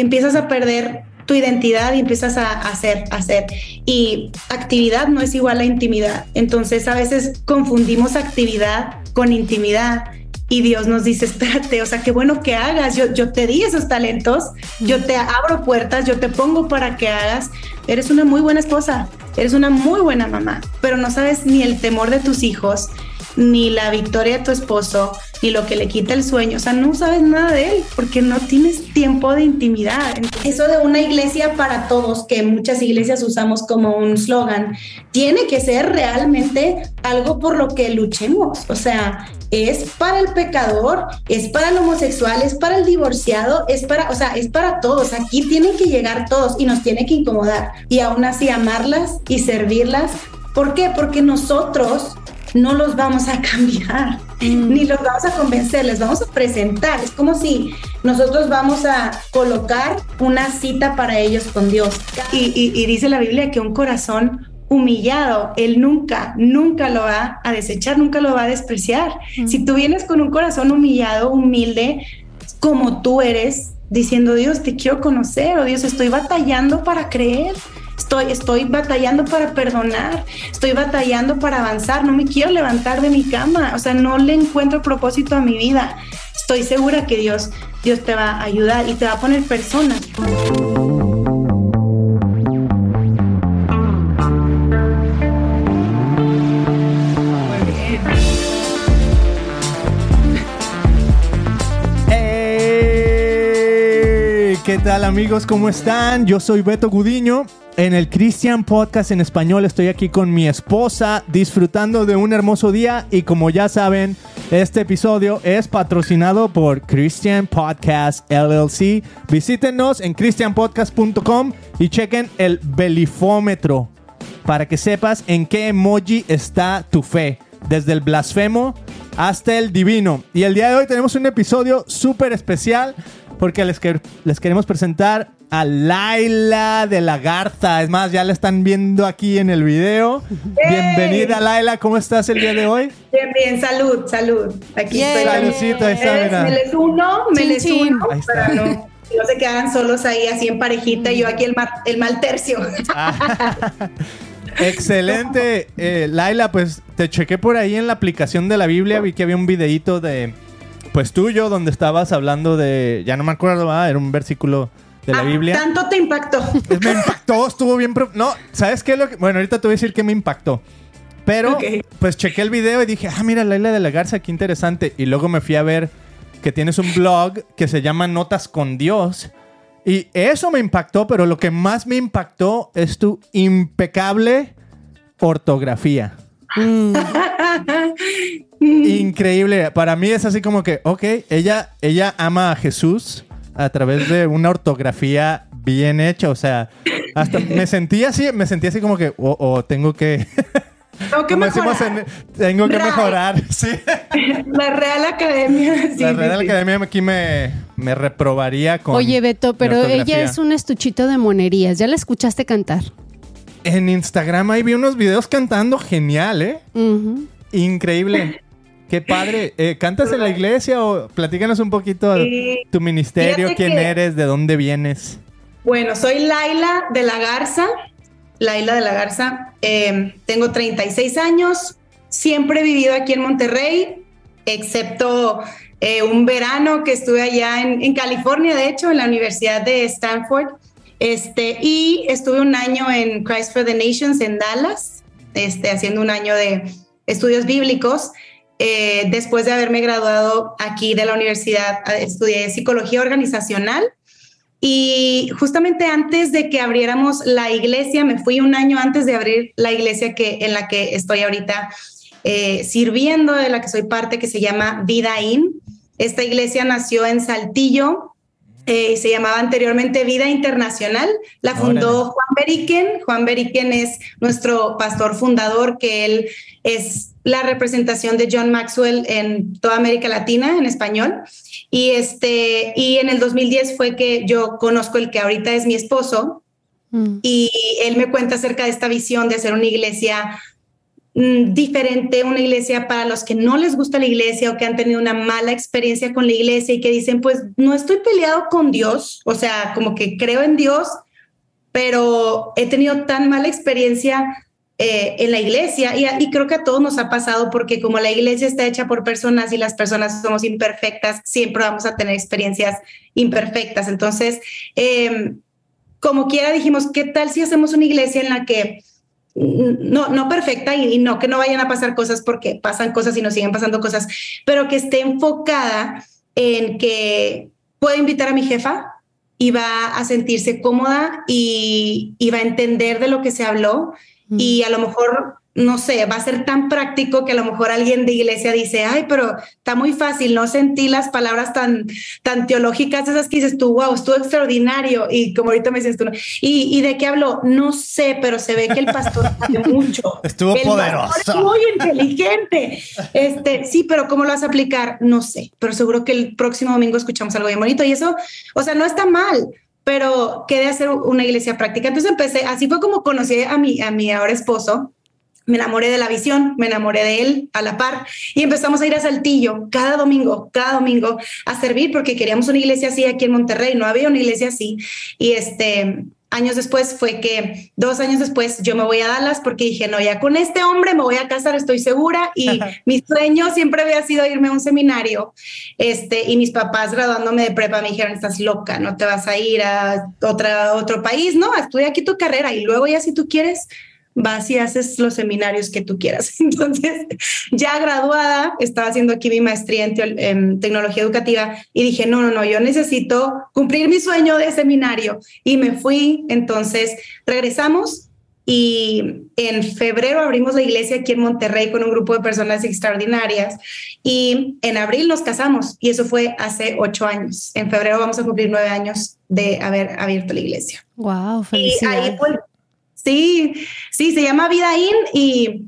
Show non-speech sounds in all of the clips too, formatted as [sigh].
empiezas a perder tu identidad y empiezas a hacer, hacer. Y actividad no es igual a intimidad. Entonces a veces confundimos actividad con intimidad y Dios nos dice, espérate, o sea, qué bueno que hagas, yo, yo te di esos talentos, yo te abro puertas, yo te pongo para que hagas, eres una muy buena esposa, eres una muy buena mamá, pero no sabes ni el temor de tus hijos, ni la victoria de tu esposo, ni lo que le quita el sueño. O sea, no sabes nada de él porque no tienes tiempo de intimidad. Eso de una iglesia para todos, que muchas iglesias usamos como un slogan, tiene que ser realmente algo por lo que luchemos. O sea, es para el pecador, es para el homosexual, es para el divorciado, es para, o sea, es para todos. Aquí tienen que llegar todos y nos tiene que incomodar. Y aún así amarlas y servirlas. ¿Por qué? Porque nosotros no los vamos a [laughs] cambiar, mm. ni los vamos a convencer, les vamos a presentar. Es como si nosotros vamos a colocar una cita para ellos con Dios. Y, dice la Biblia que un corazón humillado, Él nunca, nunca lo va a desechar, nunca lo va a despreciar. Mm. Si tú vienes con un corazón humillado, humilde, como tú eres, diciendo, Dios, te quiero conocer, o Dios, estoy batallando para creer, Estoy, estoy batallando para perdonar, estoy batallando para avanzar, no me quiero levantar de mi cama, o sea, no le encuentro propósito a mi vida. Estoy segura que Dios, Dios te va a ayudar y te va a poner personas. ¿Qué tal amigos? ¿Cómo están? Yo soy Beto Gudiño en el Christian Podcast en español estoy aquí con mi esposa disfrutando de un hermoso día y como ya saben, este episodio es patrocinado por Christian Podcast LLC. Visítenos en christianpodcast.com y chequen el belifómetro para que sepas en qué emoji está tu fe, desde el blasfemo hasta el divino. Y el día de hoy tenemos un episodio súper especial porque les, les queremos presentar a Laila de la Garza. Es más, ya la están viendo aquí en el video. Bienvenida, Laila. ¿Cómo estás el día de hoy? Bien, bien. Salud, salud. Aquí estoy. Saludcito, ahí está, mira. Me les uno, me les uno. Ahí está. no, no se quedan solos ahí así en parejita y yo aquí el, el mal tercio. Ah. [laughs] Excelente. Eh, Laila, pues te chequé por ahí en la aplicación de la Biblia. Vi que había un videito de, pues tuyo, donde estabas hablando de, ya no me acuerdo, era un versículo de la ah, Biblia. Tanto te impactó. [laughs] Me impactó, estuvo bien. No, ¿sabes qué? Lo que... Bueno, ahorita te voy a decir que me impactó. Pero, pues chequé el video y dije, ah, mira, Laila de la Garza, qué interesante. Y luego me fui a ver que tienes un blog que se llama Notas con Dios. Y eso me impactó, pero lo que más me impactó es tu impecable ortografía. Mm. [laughs] Increíble. Para mí es así como que, ok, ella, ella ama a Jesús a través de una ortografía bien hecha. O sea, hasta me sentí así, me sentí así como que, o oh, oh, tengo que. Tengo que mejorar. tengo que mejorar, [laughs] sí. La Real Academia. la Real Academia aquí me, me, reprobaría con. Oye, Beto, pero ella es un estuchito de monerías. ¿Ya la escuchaste cantar? En Instagram ahí vi unos videos cantando genial, ¿eh? Increíble. Qué padre. Eh, ¿Cantas en la iglesia o platícanos un poquito de tu ministerio, quién eres, de dónde vienes? Bueno, soy Laila de la Garza. Laila de la Garza. Em, tengo 36 años. Siempre he vivido aquí en Monterrey, excepto eh, un verano que estuve allá en, California, de hecho, en la Universidad de Stanford. Este, y estuve un año en Christ for the Nations en Dallas, este, haciendo un año de estudios bíblicos. Eh, después de haberme graduado aquí de la universidad, estudié psicología organizacional y justamente antes de que abriéramos la iglesia, me fui un año antes de abrir la iglesia que, en la que estoy ahorita eh, sirviendo, de la que soy parte, que se llama Vida In. Esta iglesia nació en Saltillo, se llamaba anteriormente Vida Internacional, la fundó Juan Beriken. Juan Beriken es nuestro pastor fundador, que él es la representación de John Maxwell en toda América Latina en español. Y, este, y en el 2010 fue que yo conozco el que ahorita es mi esposo mm. y él me cuenta acerca de esta visión de hacer una iglesia diferente una iglesia para los que no les gusta la iglesia o que han tenido una mala experiencia con la iglesia y que dicen, pues no estoy peleado con Dios, o sea, como que creo en Dios, pero he tenido tan mala experiencia eh, en la iglesia y, creo que a todos nos ha pasado porque como la iglesia está hecha por personas y las personas somos imperfectas, siempre vamos a tener experiencias imperfectas. Entonces, eh, como quiera dijimos, ¿qué tal si hacemos una iglesia en la que no, no perfecta y, y, no que no vayan a pasar cosas porque pasan cosas y nos siguen pasando cosas, pero que esté enfocada en que puedo invitar a mi jefa y va a sentirse cómoda y, y va a entender de lo que se habló y a lo mejor, no sé, va a ser tan práctico que a lo mejor alguien de iglesia dice, ay, pero está muy fácil, no sentí las palabras tan, tan teológicas, esas que dices tú, wow, estuvo extraordinario. Y como ahorita me dices tú, ¿Y, ¿y, de qué habló? No sé, pero se ve que el pastor sabe mucho. [laughs] Estuvo poderoso. muy inteligente. Este, sí, pero ¿cómo lo vas a aplicar? No sé, pero seguro que el próximo domingo escuchamos algo bien bonito y eso, o sea, no está mal pero quedé hacer una iglesia práctica. Entonces empecé, así fue como conocí a mi, a mi ahora esposo. Me enamoré de la visión, me enamoré de él a la par y empezamos a ir a Saltillo cada domingo, cada domingo a servir porque queríamos una iglesia así aquí en Monterrey, no había una iglesia así. Y este, años después fue que dos años después yo me voy a Dallas porque dije, no, ya con este hombre me voy a casar, estoy segura. Y mi sueño siempre había sido irme a un seminario. Este, y mis papás graduándome de prepa me dijeron, estás loca, no te vas a ir a otra, otro país, no, estudia aquí tu carrera y luego ya si tú quieres, vas y haces los seminarios que tú quieras. [laughs] Entonces, ya graduada, estaba haciendo aquí mi maestría en, tecnología educativa y dije, no, no, no, yo necesito cumplir mi sueño de seminario. Y me fui, entonces regresamos y en febrero abrimos la iglesia aquí en Monterrey con un grupo de personas extraordinarias y en abril nos casamos y eso fue hace ocho años. En febrero vamos a cumplir nueve años de haber abierto la iglesia. Wow, felicidades. Y ahí Sí, sí, se llama Vida In y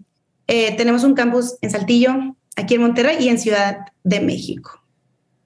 eh, tenemos un campus en Saltillo, aquí en Monterrey y en Ciudad de México.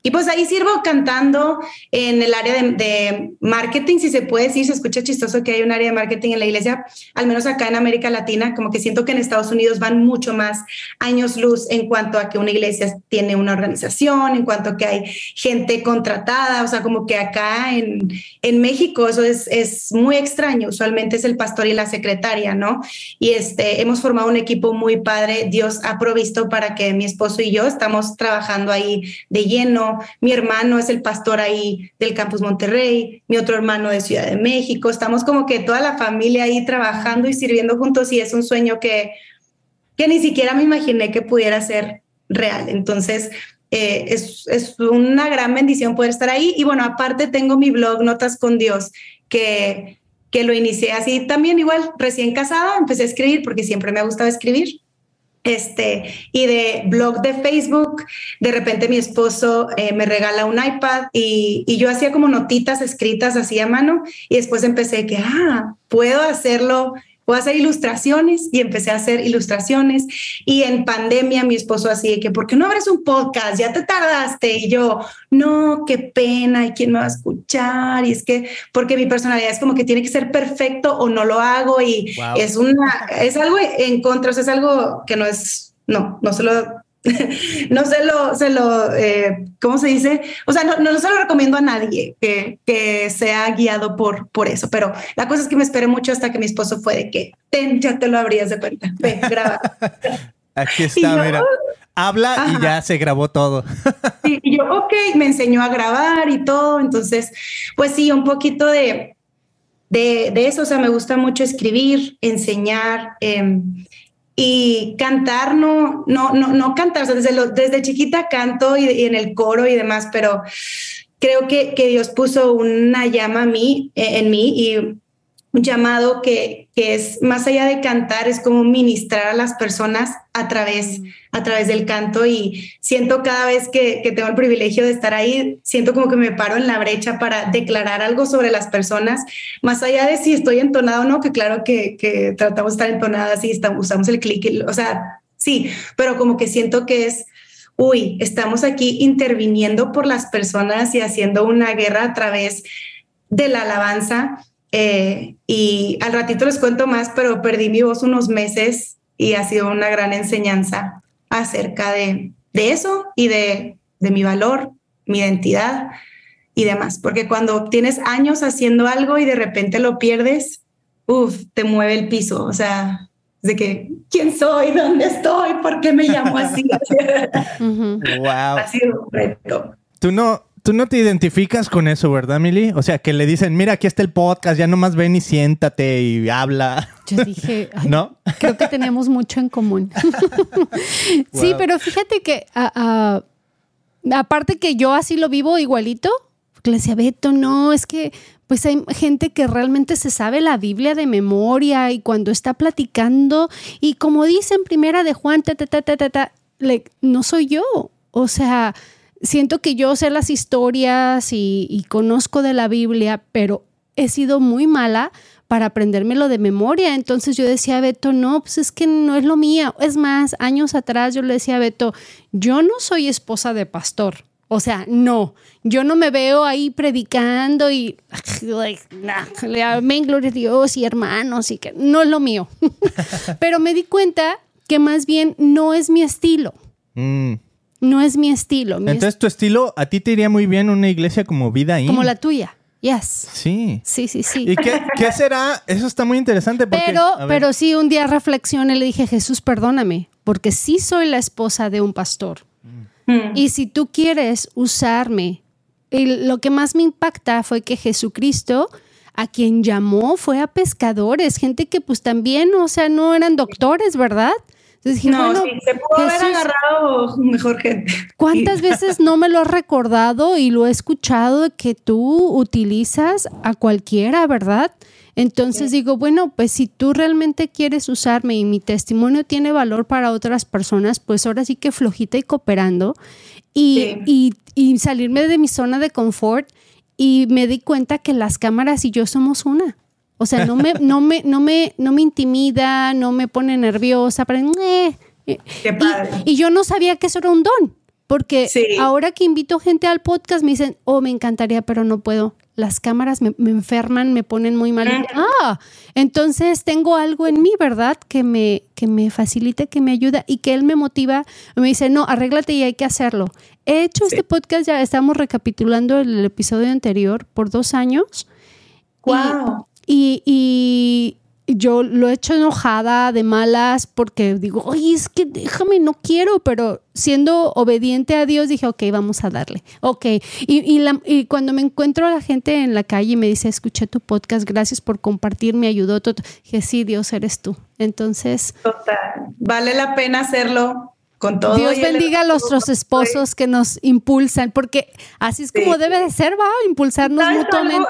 Y pues ahí sirvo cantando en el área de, marketing, si se puede decir, se escucha chistoso que hay un área de marketing en la iglesia, al menos acá en América Latina, como que siento que en Estados Unidos van mucho más años luz en cuanto a que una iglesia tiene una organización, en cuanto a que hay gente contratada, o sea, como que acá en, en México eso es, es muy extraño, usualmente es el pastor y la secretaria, ¿no? Y este, hemos formado un equipo muy padre, Dios ha provisto para que mi esposo y yo estamos trabajando ahí de lleno mi hermano es el pastor ahí del Campus Monterrey, mi otro hermano de Ciudad de México, estamos como que toda la familia ahí trabajando y sirviendo juntos y es un sueño que, que ni siquiera me imaginé que pudiera ser real. Entonces, eh, es, es, una gran bendición poder estar ahí. Y bueno, aparte tengo mi blog Notas con Dios, que, que lo inicié así también igual, recién casada, empecé a escribir porque siempre me ha gustado escribir este, y de blog de Facebook, de repente mi esposo eh, me regala un iPad y, y, yo hacía como notitas escritas así a mano y después empecé que, ah, puedo hacerlo Puedo hacer ilustraciones y empecé a hacer ilustraciones. Y en pandemia mi esposo así de que, ¿por qué no abres un podcast? Ya te tardaste. Y yo, no, qué pena. ¿Y quién me va a escuchar? Y es que, porque mi personalidad es como que tiene que ser perfecto o no lo hago. Y es una, es algo en contra, o sea, es algo que no es, no, no se lo [laughs] no se lo, se lo eh, ¿cómo se dice? O sea, no, no se lo recomiendo a nadie que, que sea guiado por, por eso, pero la cosa es que me esperé mucho hasta que mi esposo fue de que, ten, ya te lo habrías de cuenta, ve, [laughs] graba. Aquí está, mira. Habla y ya se grabó todo. sí, y yo, ok, me enseñó a grabar y todo, entonces, pues sí, un poquito de, de, de eso, o sea, me gusta mucho escribir, enseñar, eh, y cantar, no, no, no, no cantar, desde, lo, desde chiquita canto y, en el coro y demás, pero creo que, que Dios puso una llama a mí, eh, en mí y un llamado que, que es más allá de cantar, es como ministrar a las personas a través, a través del canto. Y siento cada vez que, que, tengo el privilegio de estar ahí, siento como que me paro en la brecha para declarar algo sobre las personas, más allá de si estoy entonado o no, que claro que, que tratamos de estar entonadas y estamos, usamos el clic, o sea, sí, pero como que siento que es uy, estamos aquí interviniendo por las personas y haciendo una guerra a través de la alabanza eh, y al ratito les cuento más, pero perdí mi voz unos meses y, ha sido una gran enseñanza acerca de, de eso y de, de mi valor, mi identidad y demás. Porque cuando tienes años haciendo algo y de repente lo pierdes, uff, te mueve el piso. O sea, de que, ¿quién soy? [laughs] ¿Dónde estoy? ¿Por qué me llamo así? [laughs] wow. Ha sido un reto. Tú no, tú no te identificas con eso, ¿verdad, Mili? O sea, que le dicen, mira, aquí está el podcast, ya nomás ven y siéntate y habla. Yo dije, [laughs] ¿no? Creo que tenemos mucho en común. [laughs] Sí, pero fíjate que aparte que yo así lo vivo igualito, le decía, Beto, no, es que pues hay gente que realmente se sabe la Biblia de memoria y cuando está platicando y como dice en primera de Juan, ta, ta, ta, ta, ta, no soy yo. O sea, siento que yo sé las historias y, conozco de la Biblia, pero he sido muy mala para aprendérmelo de memoria. Entonces yo decía a Beto, no, pues es que no es lo mío. Es más, años atrás yo le decía a Beto, yo no soy esposa de pastor. O sea, no, yo no me veo ahí predicando y le amén, gloria a Dios y hermanos y que no es lo mío. [laughs] Pero me di cuenta que más bien no es mi estilo. Mm. No es mi estilo. Entonces, tu estilo, a ti te iría muy bien una iglesia como Vida ahí. Como la tuya. Yes. Sí. Sí, sí, sí. ¿Y qué, [laughs] será? Eso está muy interesante. pero, pero sí, un día reflexioné y le dije, Jesús, perdóname, porque sí soy la esposa de un pastor. Mm. Y si tú quieres usarme, y lo que más me impacta fue que Jesucristo a quien llamó fue a pescadores, gente que pues también, o sea, no eran doctores, ¿verdad? Entonces no, sí, se pudo haber agarrado mejor gente. ¿Cuántas veces no me lo has recordado y lo he escuchado que tú utilizas a cualquiera, verdad? Entonces digo, bueno, pues si tú realmente quieres usarme y mi testimonio tiene valor para otras personas, pues ahora sí que flojita y cooperando y, y, y salirme de mi zona de confort y me di cuenta que las cámaras y yo somos una. O sea, no me, [laughs] no me, no me, no me intimida, no me pone nerviosa, pero, eh, eh. Y, yo no sabía que eso era un don, porque ahora que invito gente al podcast me dicen, oh, me encantaría, pero no puedo las cámaras me, enferman, me ponen muy mal. Ah, entonces tengo algo en mí, ¿verdad? Que me, que me facilite, que me ayuda y que él me motiva. Me dice, no, arréglate y hay que hacerlo. He hecho este podcast, ya estamos recapitulando el, episodio anterior por dos años. Wow. Y, yo lo he hecho enojada, de malas, porque digo, oye, es que déjame, no quiero, pero siendo obediente a Dios dije, ok, vamos a darle. Ok. Y, y, cuando me encuentro a la gente en la calle y me dice, escuché tu podcast, gracias por compartir, me ayudó. Dije, sí, Dios, eres tú. Entonces. Total. Vale la pena hacerlo Dios bendiga a nuestros esposos que nos impulsan, porque así es como debe de ser, va a impulsarnos mutuamente.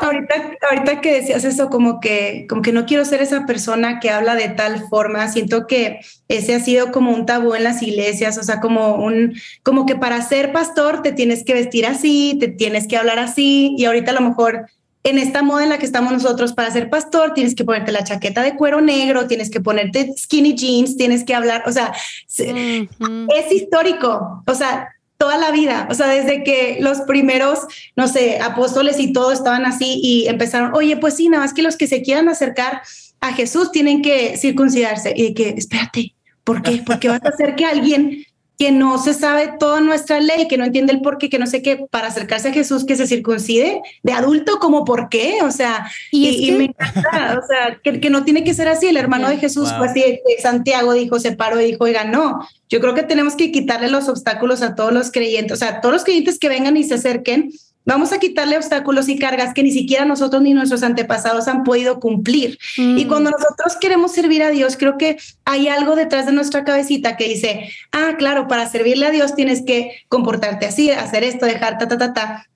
Ahorita, que decías eso, como que, como que no quiero ser esa persona que habla de tal forma, siento que ese ha sido como un tabú en las iglesias, o sea, como un, como que para ser pastor te tienes que vestir así, te tienes que hablar así, y ahorita a lo mejor en esta moda en la que estamos nosotros para ser pastor, tienes que ponerte la chaqueta de cuero negro, tienes que ponerte skinny jeans, tienes que hablar, o sea, es histórico, o sea, toda la vida, o sea, desde que los primeros, no sé, apóstoles y todo estaban así y empezaron, oye, pues sí, nada más que los que se quieran acercar a Jesús tienen que circuncidarse y que, espérate, ¿por qué? Porque vas a hacer que alguien que no se sabe toda nuestra ley, que no entiende el por qué, que no sé qué, para acercarse a Jesús, que se circuncide de adulto, como por qué, o sea, y, me encanta, o sea, que, no tiene que ser así. El hermano de Jesús, pues sí, Santiago dijo, se paró y dijo, oiga, no, yo creo que tenemos que quitarle los obstáculos a todos los creyentes, o sea, todos los creyentes que vengan y se acerquen, Vamos a quitarle obstáculos y cargas que ni siquiera nosotros ni nuestros antepasados han podido cumplir. Y mm. cuando nosotros queremos servir a Dios, creo que hay algo detrás de nuestra cabecita que dice, ah, claro, para servirle a Dios tienes que comportarte así, hacer esto, dejar ta, ta, ta, ta.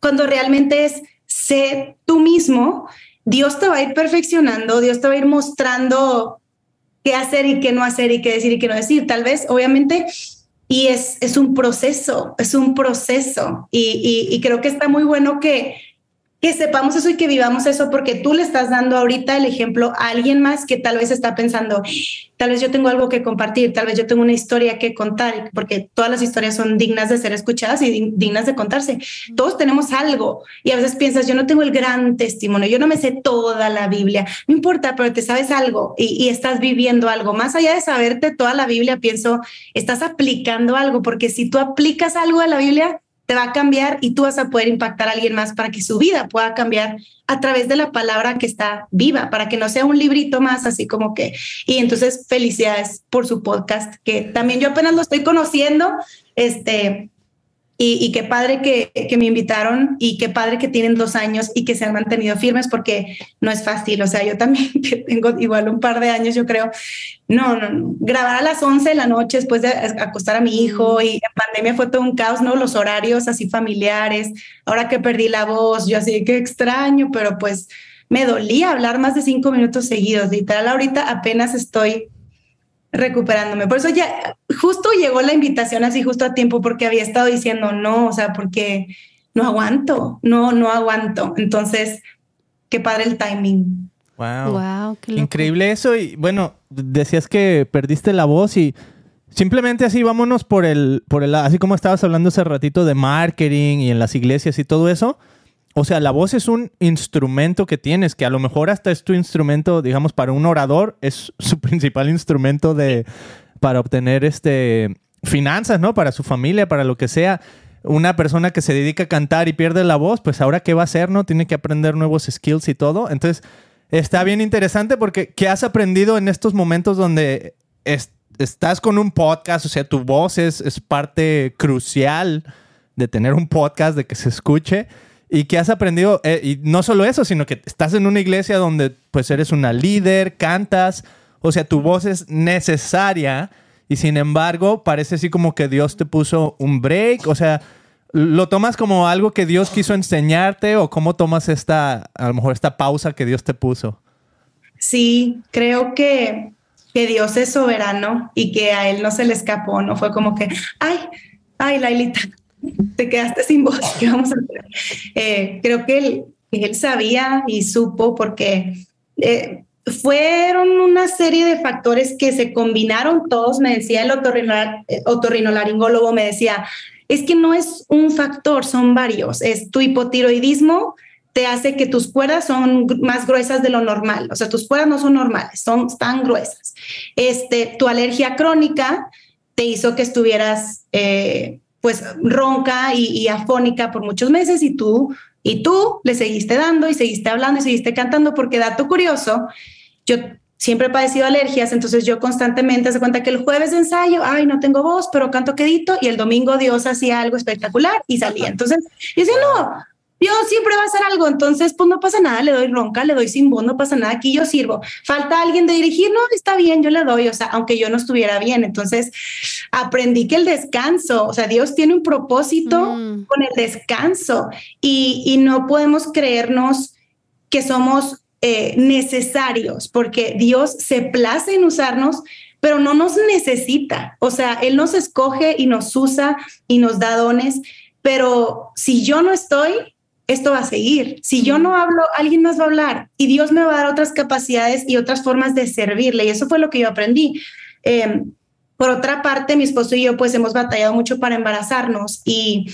Cuando realmente es ser tú mismo, Dios te va a ir perfeccionando, Dios te va a ir mostrando qué hacer y qué no hacer y qué decir y qué no decir. Tal vez, obviamente, y es, es un proceso, es un proceso. Y, y, creo que está muy bueno que, que sepamos eso y que vivamos eso porque tú le estás dando ahorita el ejemplo a alguien más que tal vez está pensando, tal vez yo tengo algo que compartir, tal vez yo tengo una historia que contar, porque todas las historias son dignas de ser escuchadas y dignas de contarse. Todos tenemos algo y a veces piensas, yo no tengo el gran testimonio, yo no me sé toda la Biblia, no importa, pero te sabes algo y, y estás viviendo algo. Más allá de saberte toda la Biblia, pienso, estás aplicando algo, porque si tú aplicas algo a la Biblia, te va a cambiar y tú vas a poder impactar a alguien más para que su vida pueda cambiar a través de la palabra que está viva, para que no sea un librito más así como que. Y entonces felicidades por su podcast, que también yo apenas lo estoy conociendo, este, y, qué padre que, que, me invitaron y qué padre que tienen dos años y que se han mantenido firmes porque no es fácil. O sea, yo también [laughs] que tengo igual un par de años, yo creo, no, no, no. Grabar a las 11 de la noche después de acostar a mi hijo mm. y en pandemia fue todo un caos, ¿no? Los horarios así familiares. Ahora que perdí la voz, yo así que extraño, pero pues me dolía hablar más de cinco minutos seguidos. Literal, ahorita apenas estoy recuperándome. Por eso ya justo llegó la invitación así justo a tiempo porque había estado diciendo no, o sea, porque no aguanto, no, no aguanto. Entonces, qué padre el timing. Wow. wow qué Increíble eso. Y bueno, decías que perdiste la voz y simplemente así vámonos por el, por el, así como estabas hablando hace ratito de marketing y en las iglesias y todo eso. O sea, la voz es un instrumento que tienes, que a lo mejor hasta es tu instrumento, digamos, para un orador, es su [laughs] principal instrumento de, para obtener este, finanzas, ¿no? Para su familia, para lo que sea. Una persona que se dedica a cantar y pierde la voz, pues ahora qué va a hacer, ¿no? Tiene que aprender nuevos skills y todo. Entonces, está bien interesante porque ¿qué has aprendido en estos momentos donde estás con un podcast? O sea, tu voz es, es parte crucial de tener un podcast, de que se escuche y que has aprendido, eh, y no solo eso, sino que estás en una iglesia donde pues eres una líder, cantas, o sea, tu voz es necesaria y sin embargo parece así como que Dios te puso un break, o sea, ¿lo tomas como algo que Dios quiso enseñarte o cómo tomas esta, a lo mejor esta pausa que Dios te puso? Sí, creo que, que Dios es soberano y que a Él no se le escapó, no fue como que, ay, ay, Lailita, te quedaste sin voz, [laughs] ¿qué vamos a hacer? Eh, creo que él, él, sabía y supo porque eh, fueron una serie de factores que se combinaron todos, me decía el eh, otorrinolaringólogo, me decía, es que no es un factor, son varios, es tu hipotiroidismo, te hace que tus cuerdas son más gruesas de lo normal. O sea, tus cuerdas no son normales, son tan gruesas. Este, tu alergia crónica te hizo que estuvieras pues ronca y, afónica por muchos meses y tú, y tú le seguiste dando y seguiste hablando y seguiste cantando porque dato curioso, yo siempre he padecido alergias, entonces yo constantemente se cuenta que el jueves de ensayo, ay, no tengo voz, pero canto quedito y el domingo Dios hacía algo espectacular y salía. Entonces, yo decía, no, Dios siempre va a hacer algo, entonces pues no pasa nada, le doy ronca, le doy sin voz, no pasa nada, aquí yo sirvo. Falta alguien de dirigir, no, está bien, yo le doy, o sea, aunque yo no estuviera bien. Entonces aprendí que el descanso, o sea, Dios tiene un propósito mm. con el descanso y, y, no podemos creernos que somos eh, necesarios porque Dios se place en usarnos, pero no nos necesita. O sea, Él nos escoge y nos usa y nos da dones, pero si yo no estoy, esto va a seguir. Si yo no hablo, alguien más va a hablar y Dios me va a dar otras capacidades y otras formas de servirle. Y eso fue lo que yo aprendí. Em, por otra parte, mi esposo y yo pues hemos batallado mucho para embarazarnos y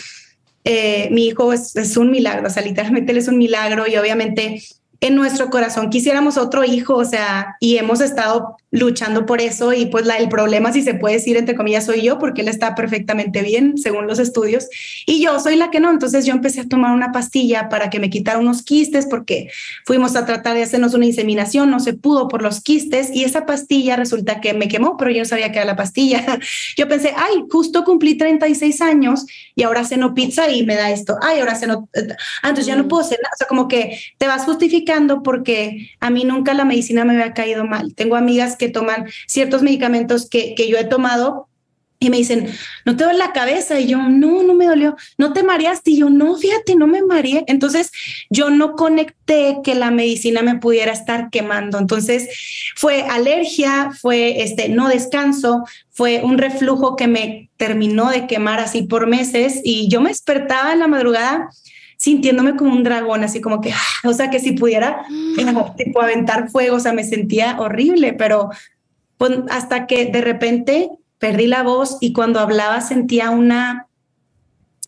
eh, mi hijo es, es, un milagro, o sea, literalmente él es un milagro y obviamente en nuestro corazón quisiéramos otro hijo, o sea, y hemos estado luchando por eso y pues la, el problema, si se puede decir, entre comillas, soy yo, porque él está perfectamente bien, según los estudios, y yo soy la que no. Entonces yo empecé a tomar una pastilla para que me quitara unos quistes, porque fuimos a tratar de hacernos una inseminación, no se pudo por los quistes, y esa pastilla resulta que me quemó, pero yo no sabía que era la pastilla. [laughs] Yo pensé, ay, justo cumplí 36 años y ahora ceno pizza y me da esto, ay, ahora ceno, ah, entonces ya no mm. puedo cenar, o sea, como que te vas justificando porque a mí nunca la medicina me había caído mal. Tengo amigas que toman ciertos medicamentos que, que yo he tomado y me dicen, ¿no te duele la cabeza? Y yo, no, no me dolió. ¿No te mareaste? Y yo, no, fíjate, no me mareé. Entonces, yo no conecté que la medicina me pudiera estar quemando. Entonces, fue alergia, fue este no descanso, fue un reflujo que me terminó de quemar así por meses y yo me despertaba en la madrugada sintiéndome como un dragón, así como que, ah, o sea, que si pudiera tipo aventar fuego, o sea, me sentía horrible, pero pues, hasta que de repente perdí la voz y cuando hablaba sentía una,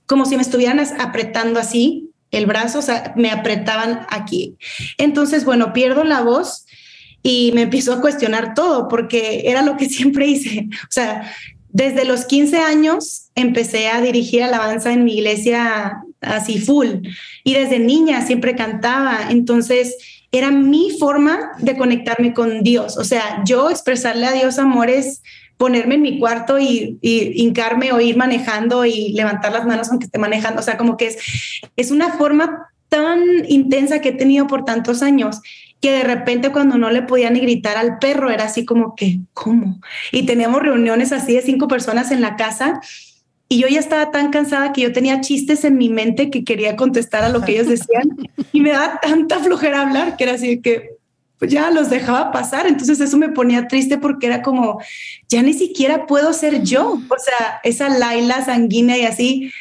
como si me estuvieran apretando así el brazo, o sea, me apretaban aquí. Entonces, bueno, pierdo la voz y me empiezo a cuestionar todo porque era lo que [laughs] siempre hice. O sea, desde los 15 años empecé a dirigir alabanza en mi iglesia así full y desde niña siempre cantaba. Entonces, era mi forma de conectarme con Dios. O sea, yo expresarle a Dios amores ponerme en mi cuarto y, hincarme o ir manejando y levantar las manos aunque esté manejando. O sea, como que es, es una forma tan intensa que he tenido por tantos años que de repente cuando no le podía ni gritar al perro era así como que, ¿cómo? Y teníamos reuniones así de cinco personas en la casa y yo ya estaba tan cansada que yo tenía chistes en mi mente que quería contestar a lo que ellos decían [laughs] y me daba tanta flojera hablar que era así que, pues ya los dejaba pasar. Entonces eso me ponía triste porque era como, ya ni siquiera puedo ser yo. O sea, esa Laila sanguínea y así,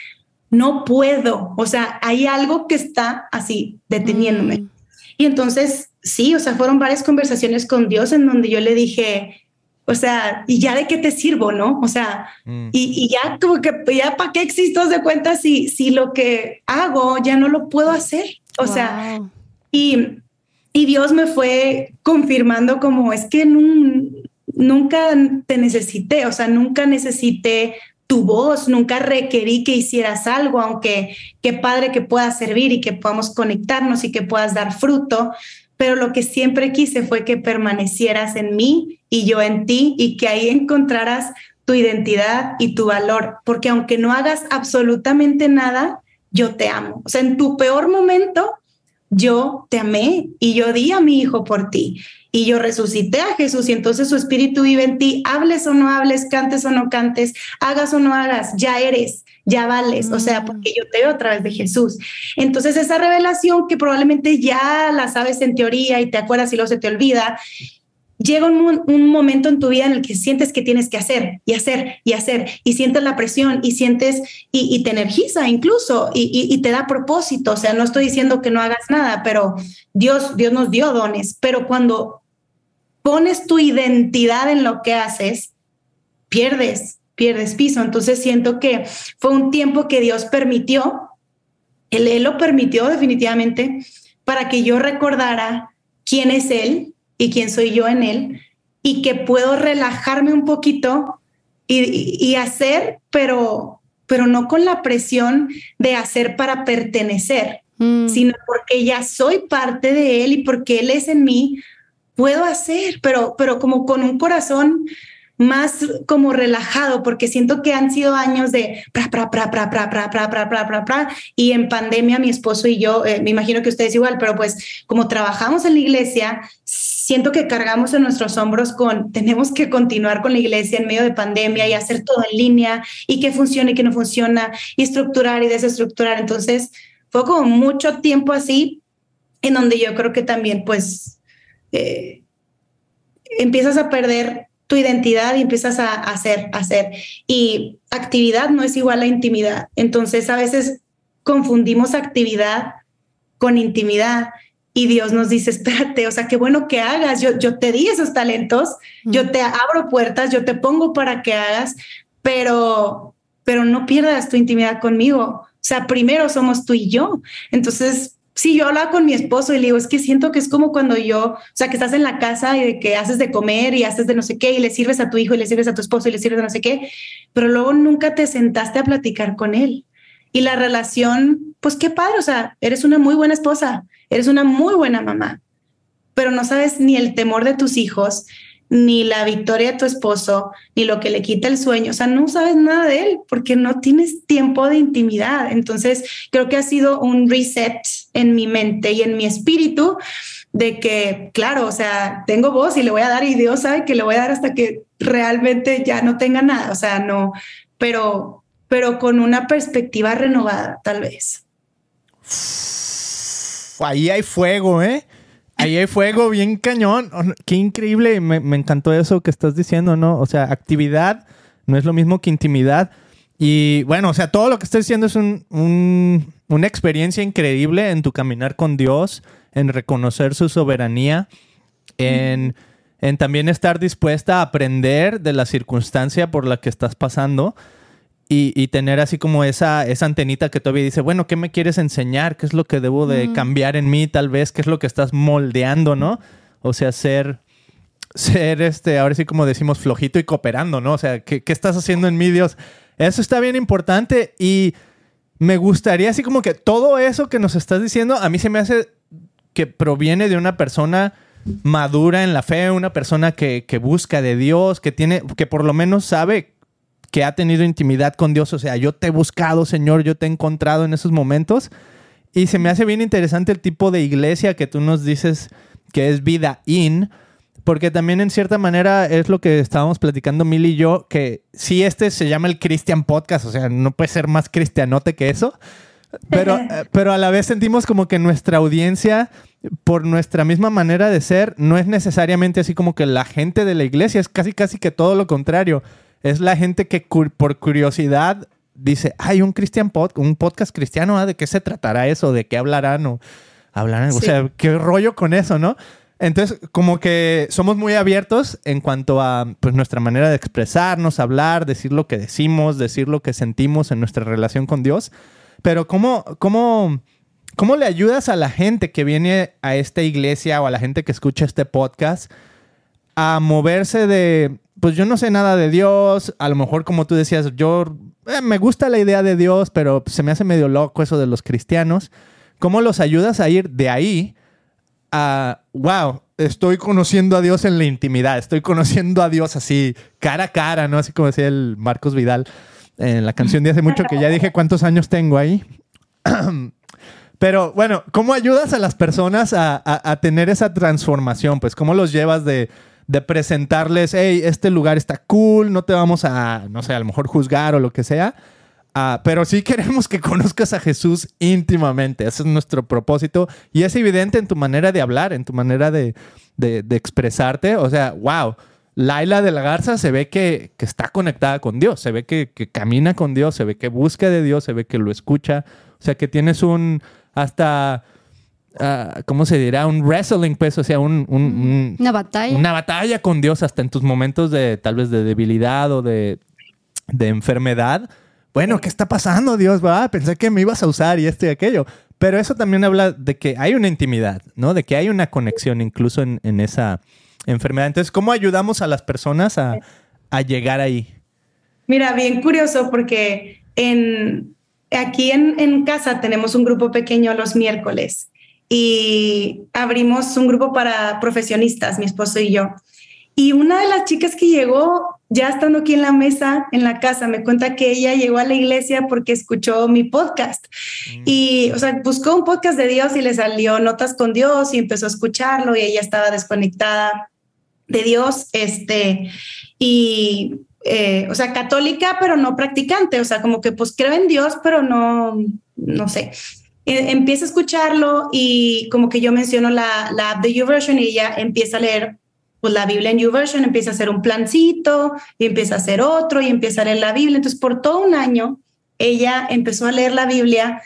no puedo. O sea, hay algo que está así deteniéndome. Mm. Y entonces, sí, o sea, fueron varias conversaciones con Dios en donde yo le dije, o sea, ¿y ya de qué te sirvo, no? O sea, mm. y, ya como que, ya para qué existo de cuenta si, si lo que hago ya no lo puedo hacer. O sea, y y Dios me fue confirmando como es que nunca te necesité, o sea, nunca necesité tu voz, nunca requerí que hicieras algo, aunque qué padre que puedas servir y que podamos conectarnos y que puedas dar fruto, pero lo que siempre quise fue que permanecieras en mí y yo en ti y que ahí encontraras tu identidad y tu valor, porque aunque no hagas absolutamente nada, yo te amo. O sea, en tu peor momento, yo te amé y yo di a mi hijo por ti y yo resucité a Jesús y entonces su espíritu vive en ti, hables o no hables, cantes o no cantes, hagas o no hagas, ya eres, ya vales, o sea, porque yo te veo a través de Jesús. Entonces esa revelación que probablemente ya la sabes en teoría y te acuerdas y luego se te olvida, llega un, momento en tu vida en el que sientes que tienes que hacer y hacer y hacer y sientes la presión y sientes y, te energiza incluso y, te da propósito. O sea, no estoy diciendo que no hagas nada, pero Dios, Dios nos dio dones. Pero cuando pones tu identidad en lo que haces, pierdes, pierdes piso. Entonces siento que fue un tiempo que Dios permitió, él, él lo permitió definitivamente para que yo recordara quién es Él y quién soy yo en él y que puedo relajarme un poquito y, hacer, pero, pero no con la presión de hacer para pertenecer, mm. sino porque ya soy parte de él y porque él es en mí, puedo hacer, pero, pero como con un corazón más como relajado, porque siento que han sido años de pra, pra, pra, pra, pra, pra, pra, pra, pra, pra, pra, y en pandemia mi esposo y yo, me imagino que ustedes igual, pero pues como trabajamos en la iglesia, siento que cargamos en nuestros hombros con, tenemos que continuar con la iglesia en medio de pandemia y hacer todo en línea y que funcione y que no funciona y estructurar y desestructurar. Entonces fue como mucho tiempo así en donde yo creo que también pues eh, empiezas a perder tu identidad y empiezas a hacer, hacer. Y actividad no es igual a intimidad. Entonces a veces confundimos actividad con intimidad y Dios nos dice, espérate, o sea, qué bueno que hagas, yo, yo te di esos talentos, yo te abro puertas, yo te pongo para que hagas, pero, pero no pierdas tu intimidad conmigo. O sea, primero somos tú y yo. Entonces, sí, yo hablaba con mi esposo y le digo, es que siento que es como cuando yo, o sea, que estás en la casa y de que haces de comer y haces de no sé qué y le sirves a tu hijo y le sirves a tu esposo y le sirves de no sé qué, pero luego nunca te sentaste a platicar con él. Y la relación, pues qué padre, o sea, eres una muy buena esposa, eres una muy buena mamá, pero no sabes ni el temor de tus hijos, ni la victoria de tu esposo, ni lo que le quita el sueño. O sea, no sabes nada de él porque no tienes tiempo de intimidad. Entonces, creo que ha sido un reset en mi mente y en mi espíritu de que, claro, o sea, tengo voz y le voy a dar y Dios sabe que le voy a dar hasta que realmente ya no tenga nada. O sea, no, pero pero con una perspectiva renovada, tal vez. Ahí hay fuego, ¿eh? Ahí hay fuego bien cañón. Oh, qué increíble. Me, encantó eso que estás diciendo, ¿no? O sea, actividad no es lo mismo que intimidad. Y bueno, o sea, todo lo que estás diciendo es un, una experiencia increíble en tu caminar con Dios, en reconocer su soberanía, en, en también estar dispuesta a aprender de la circunstancia por la que estás pasando. Y, tener así como esa, esa antenita que todavía dice, bueno, ¿qué me quieres enseñar? ¿Qué es lo que debo de cambiar en mí tal vez? ¿Qué es lo que estás moldeando, no? O sea, ser, ser este, ahora sí como decimos, flojito y cooperando, ¿no? O sea, ¿qué, qué estás haciendo en mí, Dios? Eso está bien importante y me gustaría así como que todo eso que nos estás diciendo, a mí se me hace que proviene de una persona madura en la fe, una persona que, que, busca de Dios, que tiene, que por lo menos sabe que ha tenido intimidad con Dios. O sea, yo te he buscado, Señor, yo te he encontrado en esos momentos. Y se me hace bien interesante el tipo de iglesia que tú nos dices que es vida in, porque también en cierta manera es lo que estábamos platicando Mil y yo, que si este se llama el Christian Podcast, o sea, no puede ser más cristianote que eso, pero, [laughs] eh, pero a la vez sentimos como que nuestra audiencia, por nuestra misma manera de ser, no es necesariamente así como que la gente de la iglesia, es casi casi que todo lo contrario, es la gente que por curiosidad dice, hay un Christian podcast, un podcast cristiano, ¿ah? ¿de qué se tratará eso? ¿De qué hablarán? O hablarán, o sea, qué rollo con eso, ¿no? Entonces, como que somos muy abiertos en cuanto a pues, nuestra manera de expresarnos, hablar, decir lo que decimos, decir lo que sentimos en nuestra relación con Dios. Pero ¿cómo, cómo, cómo le ayudas a la gente que viene a esta iglesia o a la gente que escucha este podcast a moverse de, pues yo no sé nada de Dios, a lo mejor como tú decías, yo eh, me gusta la idea de Dios, pero se me hace medio loco eso de los cristianos. ¿Cómo los ayudas a ir de ahí? wow, estoy conociendo a Dios en la intimidad, estoy conociendo a Dios así, cara a cara, ¿no? Así como decía el Marcos Vidal en la canción de hace mucho que ya dije cuántos años tengo ahí. [clears throat] Pero bueno, ¿cómo ayudas a las personas a, tener esa transformación? Pues, ¿cómo los llevas de, de presentarles, hey, este lugar está cool, no te vamos a, no sé, a lo mejor juzgar o lo que sea, Ah, pero sí [laughs] queremos que conozcas a Jesús íntimamente. Ese es nuestro propósito. Y es evidente en tu manera de hablar, en tu manera de, expresarte. O sea, wow. Laila de la Garza se ve que, está conectada con Dios, se ve que, camina con Dios, se ve que busca de Dios, se ve que lo escucha. O sea, que tienes un hasta, ah, ¿cómo se dirá? Un wrestling, pues, o sea, un, una batalla. Una batalla con Dios hasta en tus momentos de tal vez de debilidad o de, de enfermedad bueno, ¿qué está pasando, Dios? Pensé que me ibas a usar y esto y aquello. Pero eso también habla de que hay una intimidad, ¿no? De que hay una conexión incluso en, esa enfermedad. Entonces, ¿cómo ayudamos a las personas a, llegar ahí? Mira, bien curioso porque en, aquí en, en casa tenemos un grupo pequeño los miércoles y abrimos un grupo para profesionistas, mi esposo y yo. Y una de las chicas que llegó, ya estando aquí en la mesa, en la casa, me cuenta que ella llegó a la iglesia porque escuchó mi podcast. Mm. Y, o sea, buscó un podcast de Dios y le salió Notas con Dios y empezó a escucharlo y ella estaba desconectada de Dios. Este, y, eh, o sea, católica, pero no practicante. O sea, como que pues creo en Dios, pero no, no sé e, empieza a escucharlo y como que yo menciono la, la app de YouVersion y ella empieza a leer pues la Biblia en YouVersion empieza a hacer un plancito y empieza a hacer otro y empieza a leer la Biblia. Entonces, por todo un año, ella empezó a leer la Biblia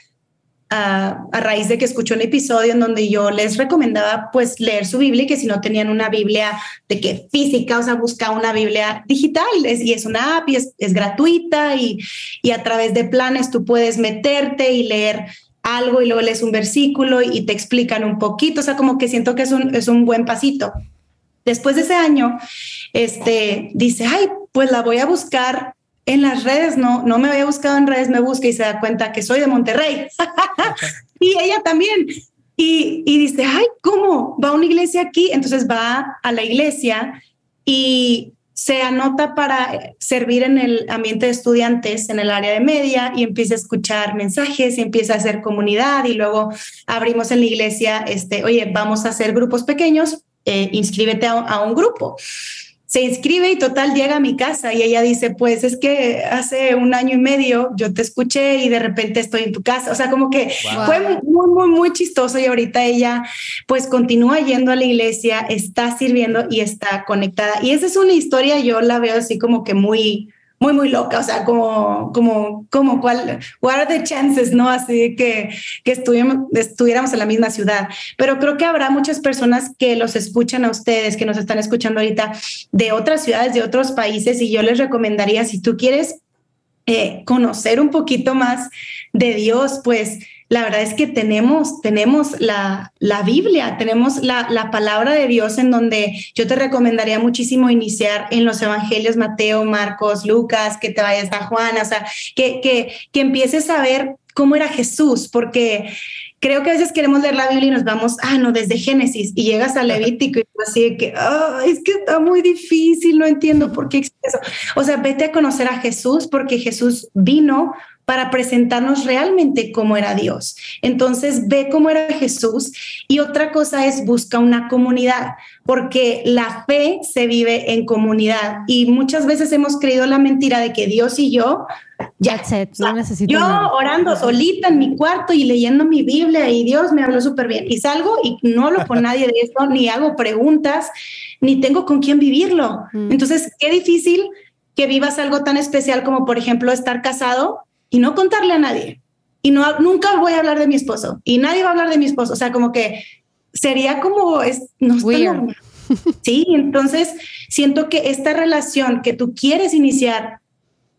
a, raíz de que escuchó un episodio en donde yo les recomendaba pues leer su Biblia y que si no tenían una Biblia de que física, o sea, busca una Biblia digital y es una app y es, gratuita y, y a través de planes tú puedes meterte y leer algo y luego lees un versículo y te explican un poquito, o sea, como que siento que es un, es un buen pasito. Después de ese año, este, dice, ay, pues la voy a buscar en las redes, no, no me había buscado en redes, me busca y se da cuenta que soy de Monterrey. [laughs] y ella también. Y, y dice, ay, ¿cómo? Va a una iglesia aquí. Entonces va a la iglesia y se anota para servir en el ambiente de estudiantes en el área de media y empieza a escuchar mensajes y empieza a hacer comunidad y luego abrimos en la iglesia, este, oye, vamos a hacer grupos pequeños eh, inscríbete a, un grupo. Se inscribe y total llega a mi casa y ella dice, pues es que hace un año y medio yo te escuché y de repente estoy en tu casa. O sea, como que fue muy, muy, muy chistoso y ahorita ella pues continúa yendo a la iglesia, está sirviendo y está conectada. Y esa es una historia, yo la veo así como que muy, muy, muy loca, o sea, como, como, como, ¿cuál, what are the chances, no? Así que, que estuviéramos en la misma ciudad. Pero creo que habrá muchas personas que los escuchan a ustedes, que nos están escuchando ahorita de otras ciudades, de otros países, y yo les recomendaría, si tú quieres eh, conocer un poquito más de Dios, pues la verdad es que tenemos, tenemos la, la Biblia, tenemos la, la, palabra de Dios en donde yo te recomendaría muchísimo iniciar en los evangelios Mateo, Marcos, Lucas, que te vayas a Juan, o sea, que, que, que empieces a ver cómo era Jesús, porque creo que a veces queremos leer la Biblia y nos vamos, ah, no, desde Génesis y llegas a Levítico y así de que, oh, es que está muy difícil, no entiendo por qué eso. O sea, vete a conocer a Jesús porque Jesús vino para presentarnos realmente cómo era Dios. Entonces, ve cómo era Jesús y otra cosa es busca una comunidad, porque la fe se vive en comunidad y muchas veces hemos creído la mentira de que Dios y yo ya no necesito yo orando solita en mi cuarto y leyendo mi Biblia y Dios me habló súper bien y salgo y no hablo con [laughs] nadie de esto, ni hago preguntas, ni tengo con quién vivirlo. Mm. Entonces, qué difícil que vivas algo tan especial como, por ejemplo, estar casado y no contarle a nadie. Y no, nunca voy a hablar de mi esposo y nadie va a hablar de mi esposo. O sea, como que sería como, es, no Sí, entonces siento que esta relación que tú quieres iniciar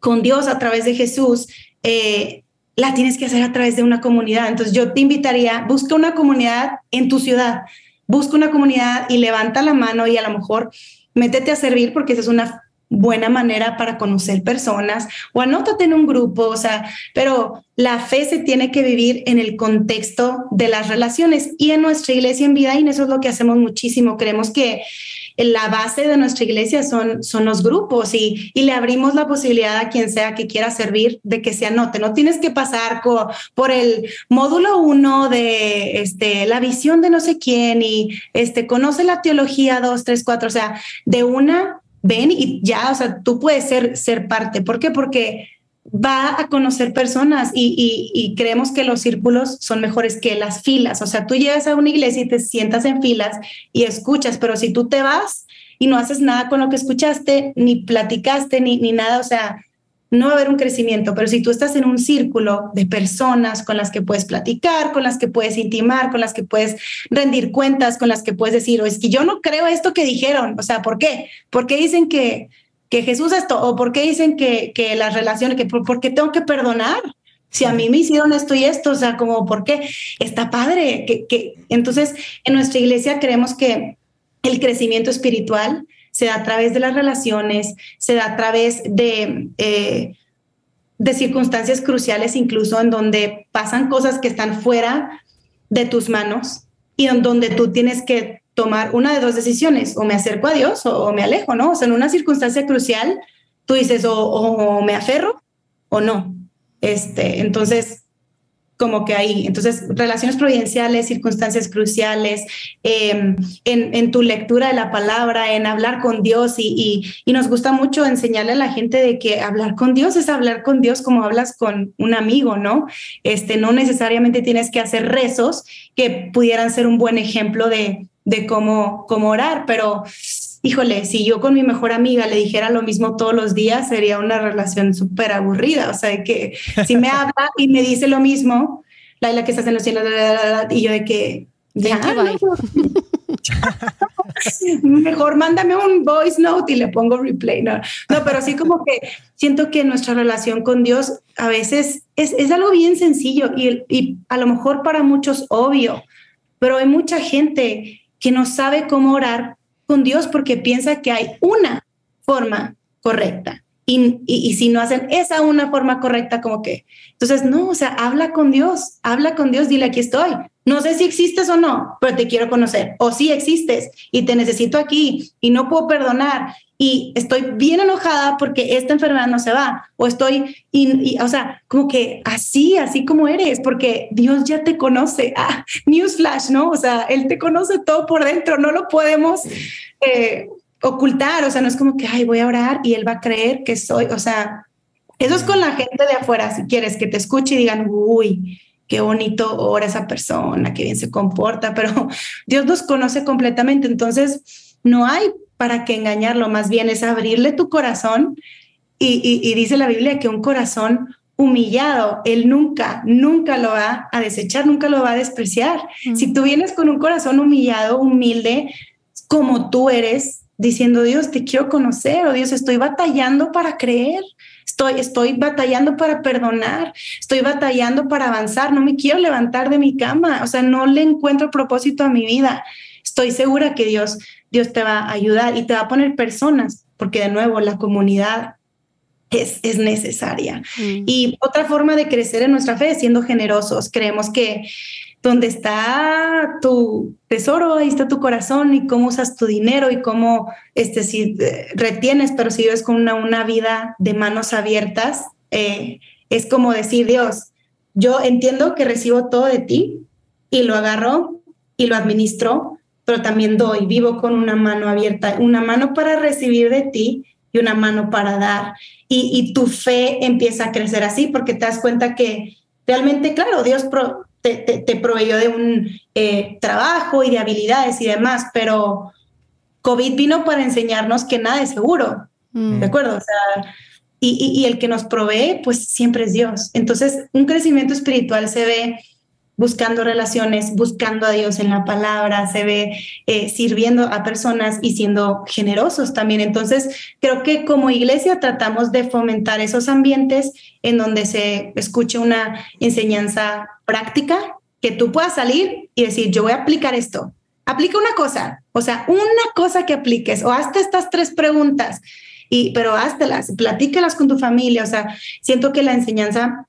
con Dios a través de Jesús, eh, la tienes que hacer a través de una comunidad. Entonces yo te invitaría, busca una comunidad en tu ciudad, busca una comunidad y levanta la mano y a lo mejor métete a servir porque esa es una buena manera para conocer personas o anótate en un grupo, o sea, pero la fe se tiene que vivir en el contexto de las relaciones y en nuestra iglesia en vida y eso es lo que hacemos muchísimo. Creemos que la base de nuestra iglesia son, son los grupos y, y le abrimos la posibilidad a quien sea que quiera servir de que se anote. No tienes que pasar por el módulo uno de este, la visión de no sé quién y este, conoce la teología dos, tres, cuatro, o sea, de una ven y ya, o sea, tú puedes ser, ser parte. ¿Por qué? Porque va a conocer personas y, y, creemos que los círculos son mejores que las filas. O sea, tú llegas a una iglesia y te sientas en filas y escuchas, pero si tú te vas y no haces nada con lo que escuchaste, ni platicaste, ni, ni nada, o sea, no va a haber un crecimiento, pero si tú estás en un círculo de personas con las que puedes platicar, con las que puedes intimar, con las que puedes rendir cuentas, con las que puedes decir, o es que yo no creo esto que dijeron, o sea, ¿por qué? ¿Por qué dicen que, que Jesús esto? ¿O por qué dicen que, que las relaciones, que por, qué tengo que perdonar? Si a mí me hicieron esto y esto, o sea, como, ¿por qué? Está padre. Que, que... Entonces, en nuestra iglesia creemos que el crecimiento espiritual se da a través de las relaciones, se da a través de, eh, de circunstancias cruciales, incluso en donde pasan cosas que están fuera de tus manos y en donde tú tienes que tomar una de dos decisiones, o me acerco a Dios o, me alejo, ¿no? O sea, en una circunstancia crucial, tú dices o, me aferro o no. Este, entonces, como que ahí. Entonces, relaciones providenciales, circunstancias cruciales, em, en, tu lectura de la palabra, en hablar con Dios y, y, nos gusta mucho enseñarle a la gente de que hablar con Dios es hablar con Dios como hablas con un amigo, ¿no? Este, no necesariamente tienes que hacer rezos que pudieran ser un buen ejemplo de, de cómo, cómo orar, pero híjole, si yo con mi mejor amiga le dijera lo mismo todos los días, sería una relación súper aburrida. O sea, que si me [laughs] habla y me dice lo mismo, Laila, que estás en los cielos, y yo de que, ya, [laughs] mejor mándame un voice note y le pongo replay. No, no, pero sí como que siento que nuestra relación con Dios a veces es, es algo bien sencillo y, y a lo mejor para muchos obvio, pero hay mucha gente que no sabe cómo orar con Dios porque piensa que hay una forma correcta. Y, y, si no hacen esa una forma correcta, como que, entonces, no, o sea, habla con Dios, habla con Dios, dile, aquí estoy. No sé si existes o no, pero te quiero conocer. O si existes y te necesito aquí y no puedo perdonar y estoy bien enojada porque esta enfermedad no se va. O estoy, y, o sea, como que así, así como eres, porque Dios ya te conoce. [laughs] Ah, newsflash, ¿no? O sea, Él te conoce todo por dentro, no lo podemos eh, ocultar. O sea, no es como que, ay, voy a orar y Él va a creer que soy. O sea, eso es con la gente de afuera, si quieres que te escuche y digan, uy, qué bonito ora esa persona, qué bien se comporta, pero [laughs] Dios nos conoce completamente, entonces no hay para qué engañarlo, más bien es abrirle tu corazón y, dice la Biblia que un corazón humillado, Él nunca, nunca lo va a desechar, nunca lo va a despreciar. Si tú vienes con un corazón humillado, humilde, como tú eres, diciendo, Dios, te quiero conocer, o Dios, estoy batallando para creer, estoy, estoy batallando para perdonar, estoy batallando para avanzar, no me quiero levantar de mi cama, o sea, no le encuentro propósito a mi vida. Estoy segura que Dios, Dios te va a ayudar y te va a poner personas, porque de nuevo la comunidad es, es necesaria. Mm. Y otra forma de crecer en nuestra fe es siendo generosos. Creemos que donde está tu tesoro, ahí está tu corazón y cómo usas tu dinero y cómo, este, si eh, retienes, pero si vives con una, una vida de manos abiertas, eh, es como decir, Dios, yo entiendo que recibo todo de ti y lo agarro y lo administro, pero también doy, vivo con una mano abierta, una mano para recibir de ti y una mano para dar. Y, tu fe empieza a crecer así porque te das cuenta que realmente, claro, Dios te, proveyó de un eh, trabajo y de habilidades y demás, pero COVID vino para enseñarnos que nada es seguro, mm. ¿de acuerdo? O sea, y, y, el que nos provee, pues siempre es Dios. Entonces, un crecimiento espiritual se ve buscando relaciones, buscando a Dios en la palabra, se ve eh, sirviendo a personas y siendo generosos también. Entonces, creo que como iglesia tratamos de fomentar esos ambientes en donde se escuche una enseñanza práctica, que tú puedas salir y decir, yo voy a aplicar esto. Aplica una cosa, o sea, una cosa que apliques o hazte estas tres preguntas, y, pero háztelas, platícalas con tu familia. O sea, siento que la enseñanza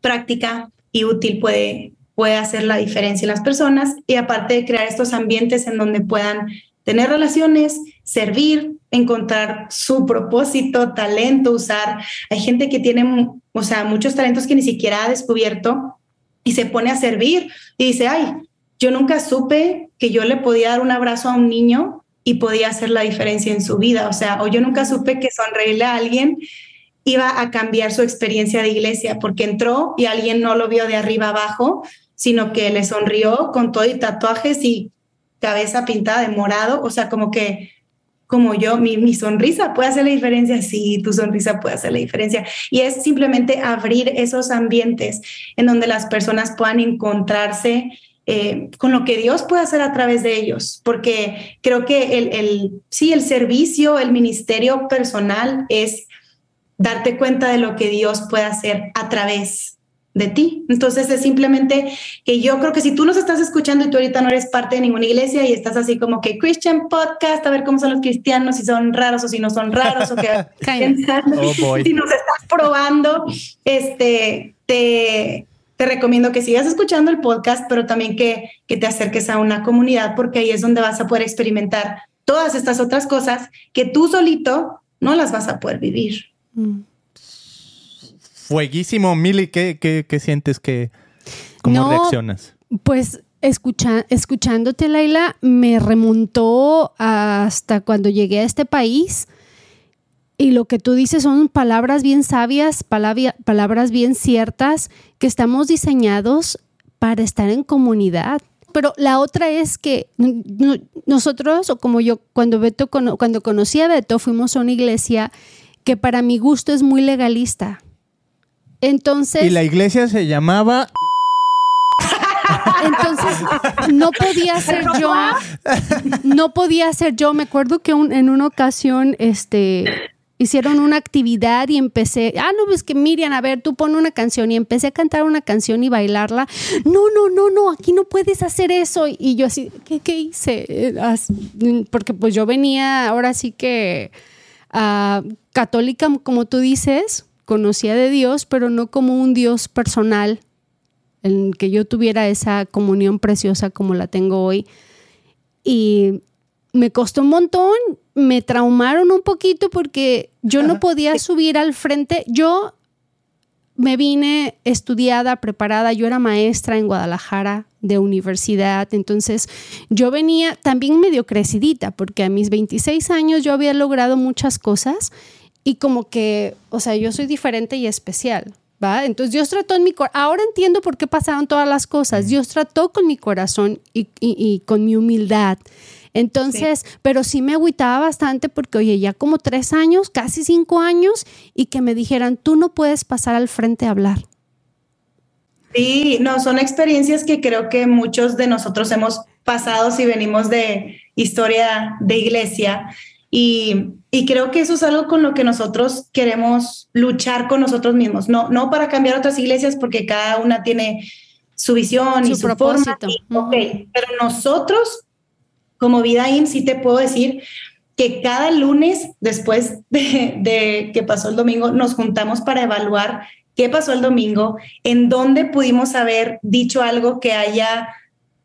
práctica y útil puede, puede hacer la diferencia en las personas y aparte de crear estos ambientes en donde puedan tener relaciones, servir, encontrar su propósito, talento, usar. Hay gente que tiene, o sea, muchos talentos que ni siquiera ha descubierto y se pone a servir y dice, ay, yo nunca supe que yo le podía dar un abrazo a un niño y podía hacer la diferencia en su vida, o sea, o yo nunca supe que sonreírle a alguien iba a cambiar su experiencia de iglesia porque entró y alguien no lo vio de arriba abajo, sino que le sonrió con todo y tatuajes y cabeza pintada de morado, o sea, como que como yo, mi, mi, sonrisa puede hacer la diferencia, sí, tu sonrisa puede hacer la diferencia. Y es simplemente abrir esos ambientes en donde las personas puedan encontrarse eh, con lo que Dios puede hacer a través de ellos, porque creo que el, el, sí, el servicio, el ministerio personal es darte cuenta de lo que Dios puede hacer a través de ti. Entonces es simplemente que yo creo que si tú nos estás escuchando y tú ahorita no eres parte de ninguna iglesia y estás así como que Christian Podcast, a ver cómo son los cristianos, si son raros o si no son raros o que [laughs] oh, si nos estás probando, este, te, te recomiendo que sigas escuchando el podcast, pero también que, que te acerques a una comunidad porque ahí es donde vas a poder experimentar todas estas otras cosas que tú solito no las vas a poder vivir. Mm. Fueguísimo, Mili, ¿qué, qué, sientes que, cómo reaccionas? Pues escucha, escuchándote, Laila, me remontó hasta cuando llegué a este país. Y lo que tú dices son palabras bien sabias, palabras bien ciertas, que estamos diseñados para estar en comunidad. Pero la otra es que nosotros, o como yo, cuando, Beto, cuando conocí a Beto, fuimos a una iglesia que para mi gusto es muy legalista. Entonces. Y la iglesia se llamaba. Entonces, no podía ser yo. No podía ser yo. Me acuerdo que en una ocasión, este. Hicieron una actividad y empecé, ah, no, pues que Miriam, a ver, tú pon una canción y empecé a cantar una canción y bailarla. No, no, no, no, aquí no puedes hacer eso. Y yo así, ¿qué, qué hice? Porque pues yo venía ahora sí que uh, católica, como tú dices, conocía de Dios, pero no como un Dios personal, en que yo tuviera esa comunión preciosa como la tengo hoy. Y me costó un montón, me traumaron un poquito porque yo no podía subir al frente. Yo me vine estudiada, preparada, yo era maestra en Guadalajara de universidad, entonces yo venía también medio crecidita porque a mis 26 años yo había logrado muchas cosas y como que, o sea, yo soy diferente y especial, ¿va? Entonces Dios trató en mi corazón, ahora entiendo por qué pasaron todas las cosas, Dios trató con mi corazón y, con mi humildad Entonces, pero sí me agüitaba bastante porque, oye, ya como tres años, casi cinco años, y que me dijeran, tú no puedes pasar al frente a hablar. Sí, no, son experiencias que creo que muchos de nosotros hemos pasado si venimos de historia de iglesia. Y, creo que eso es algo con lo que nosotros queremos luchar con nosotros mismos, no, no para cambiar otras iglesias porque cada una tiene su visión y su propósito. Forma, pero nosotros, como Vida IM, sí te puedo decir que cada lunes, después de, de que pasó el domingo, nos juntamos para evaluar qué pasó el domingo, en dónde pudimos haber dicho algo que haya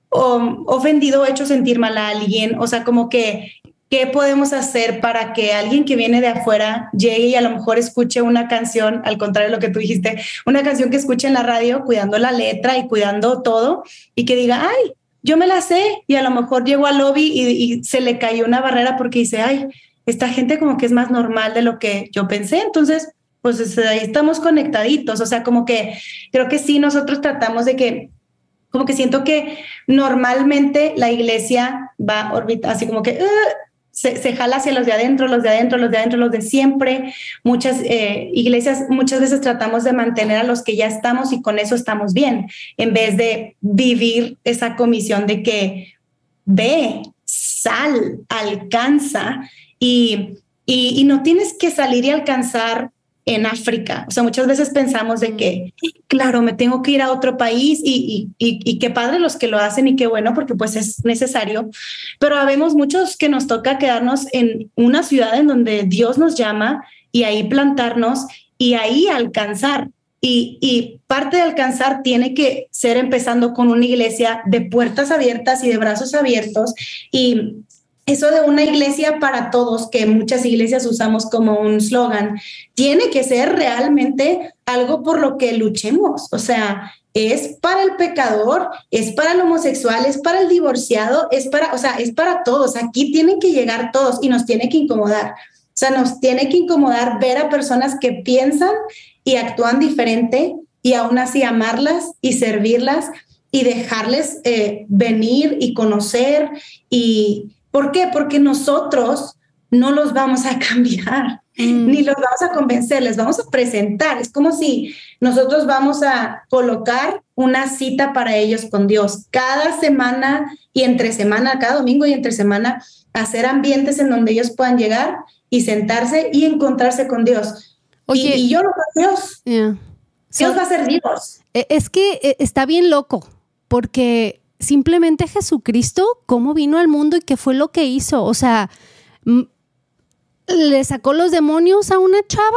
ofendido o hecho sentir mal a alguien, o sea, como que ¿Qué podemos hacer para que alguien que viene de afuera llegue y a lo mejor escuche una canción, al contrario de lo que tú dijiste, una canción que escuche en la radio cuidando la letra y cuidando todo y que diga, ay, yo me la sé y a lo mejor llegó al lobby y, se le cayó una barrera porque dice, ay, esta gente como que es más normal de lo que yo pensé. Entonces, pues ahí estamos conectaditos. O sea, como que creo que sí, nosotros tratamos de que como que siento que normalmente la iglesia va orbita así como que se, jala hacia los de adentro, los de adentro, los de adentro, los de siempre. Muchas eh, iglesias, muchas veces tratamos de mantener a los que ya estamos y con eso estamos bien, en vez de vivir esa comisión de que ve, sal, alcanza y, y no tienes que salir y alcanzar en África. O sea, muchas veces pensamos de que, claro, me tengo que ir a otro país y, y, y, qué padre los que lo hacen y qué bueno porque pues es necesario. Pero habemos muchos que nos toca quedarnos en una ciudad en donde Dios nos llama y ahí plantarnos y ahí alcanzar. Y, y parte de alcanzar tiene que ser empezando con una iglesia de puertas abiertas y de brazos abiertos y eso de una iglesia para todos, que muchas iglesias usamos como un slogan, tiene que ser realmente algo por lo que luchemos. O sea, es para el pecador, es para el homosexual, es para el divorciado, es para, o sea, es para todos. Aquí tienen que llegar todos y nos tiene que incomodar. O sea, nos tiene que incomodar ver a personas que piensan y actúan diferente y aún así amarlas y servirlas y dejarles eh, venir y conocer y, ¿Por qué? Porque nosotros no los vamos a [laughs] cambiar, mm. ni los vamos a convencer, les vamos a presentar. Es como si nosotros vamos a colocar una cita para ellos con Dios cada semana y entre semana, cada domingo y entre semana, hacer ambientes en donde ellos puedan llegar y sentarse y encontrarse con Dios. Oye, y, yo lo Dios. Dios va a ser Dios. E, es que e, está bien loco, porque simplemente Jesucristo, cómo vino al mundo y qué fue lo que hizo. O sea, le sacó los demonios a una chava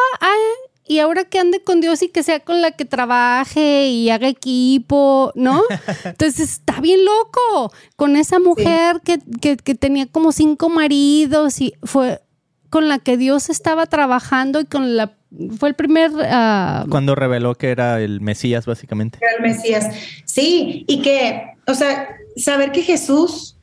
y ahora que ande con Dios y que sea con la que trabaje y haga equipo, ¿no? [laughs] Entonces está bien loco con esa mujer que, que, tenía como cinco maridos y fue con la que Dios estaba trabajando y con la fue el primer... Ah, Cuando reveló que era el Mesías, básicamente. Era el Mesías. Sí, y que, o sea, saber que Jesús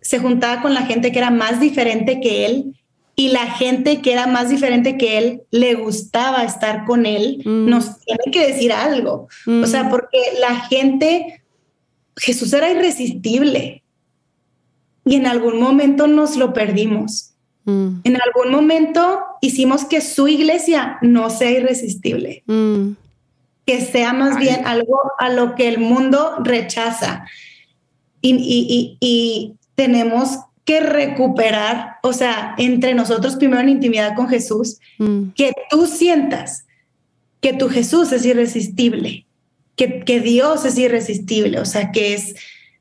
se juntaba con la gente que era más diferente que él y la gente que era más diferente que él le gustaba estar con él, mm. nos tiene que decir algo. O sea, mm. porque la gente, Jesús era irresistible y en algún momento nos lo perdimos. Mm. En algún momento hicimos que su iglesia no sea irresistible. Que sea más bien algo a lo que el mundo rechaza. Y, tenemos que recuperar, o sea, entre nosotros primero en intimidad con Jesús, mm. que tú sientas que tu Jesús es irresistible, que, que Dios es irresistible, o sea, que es,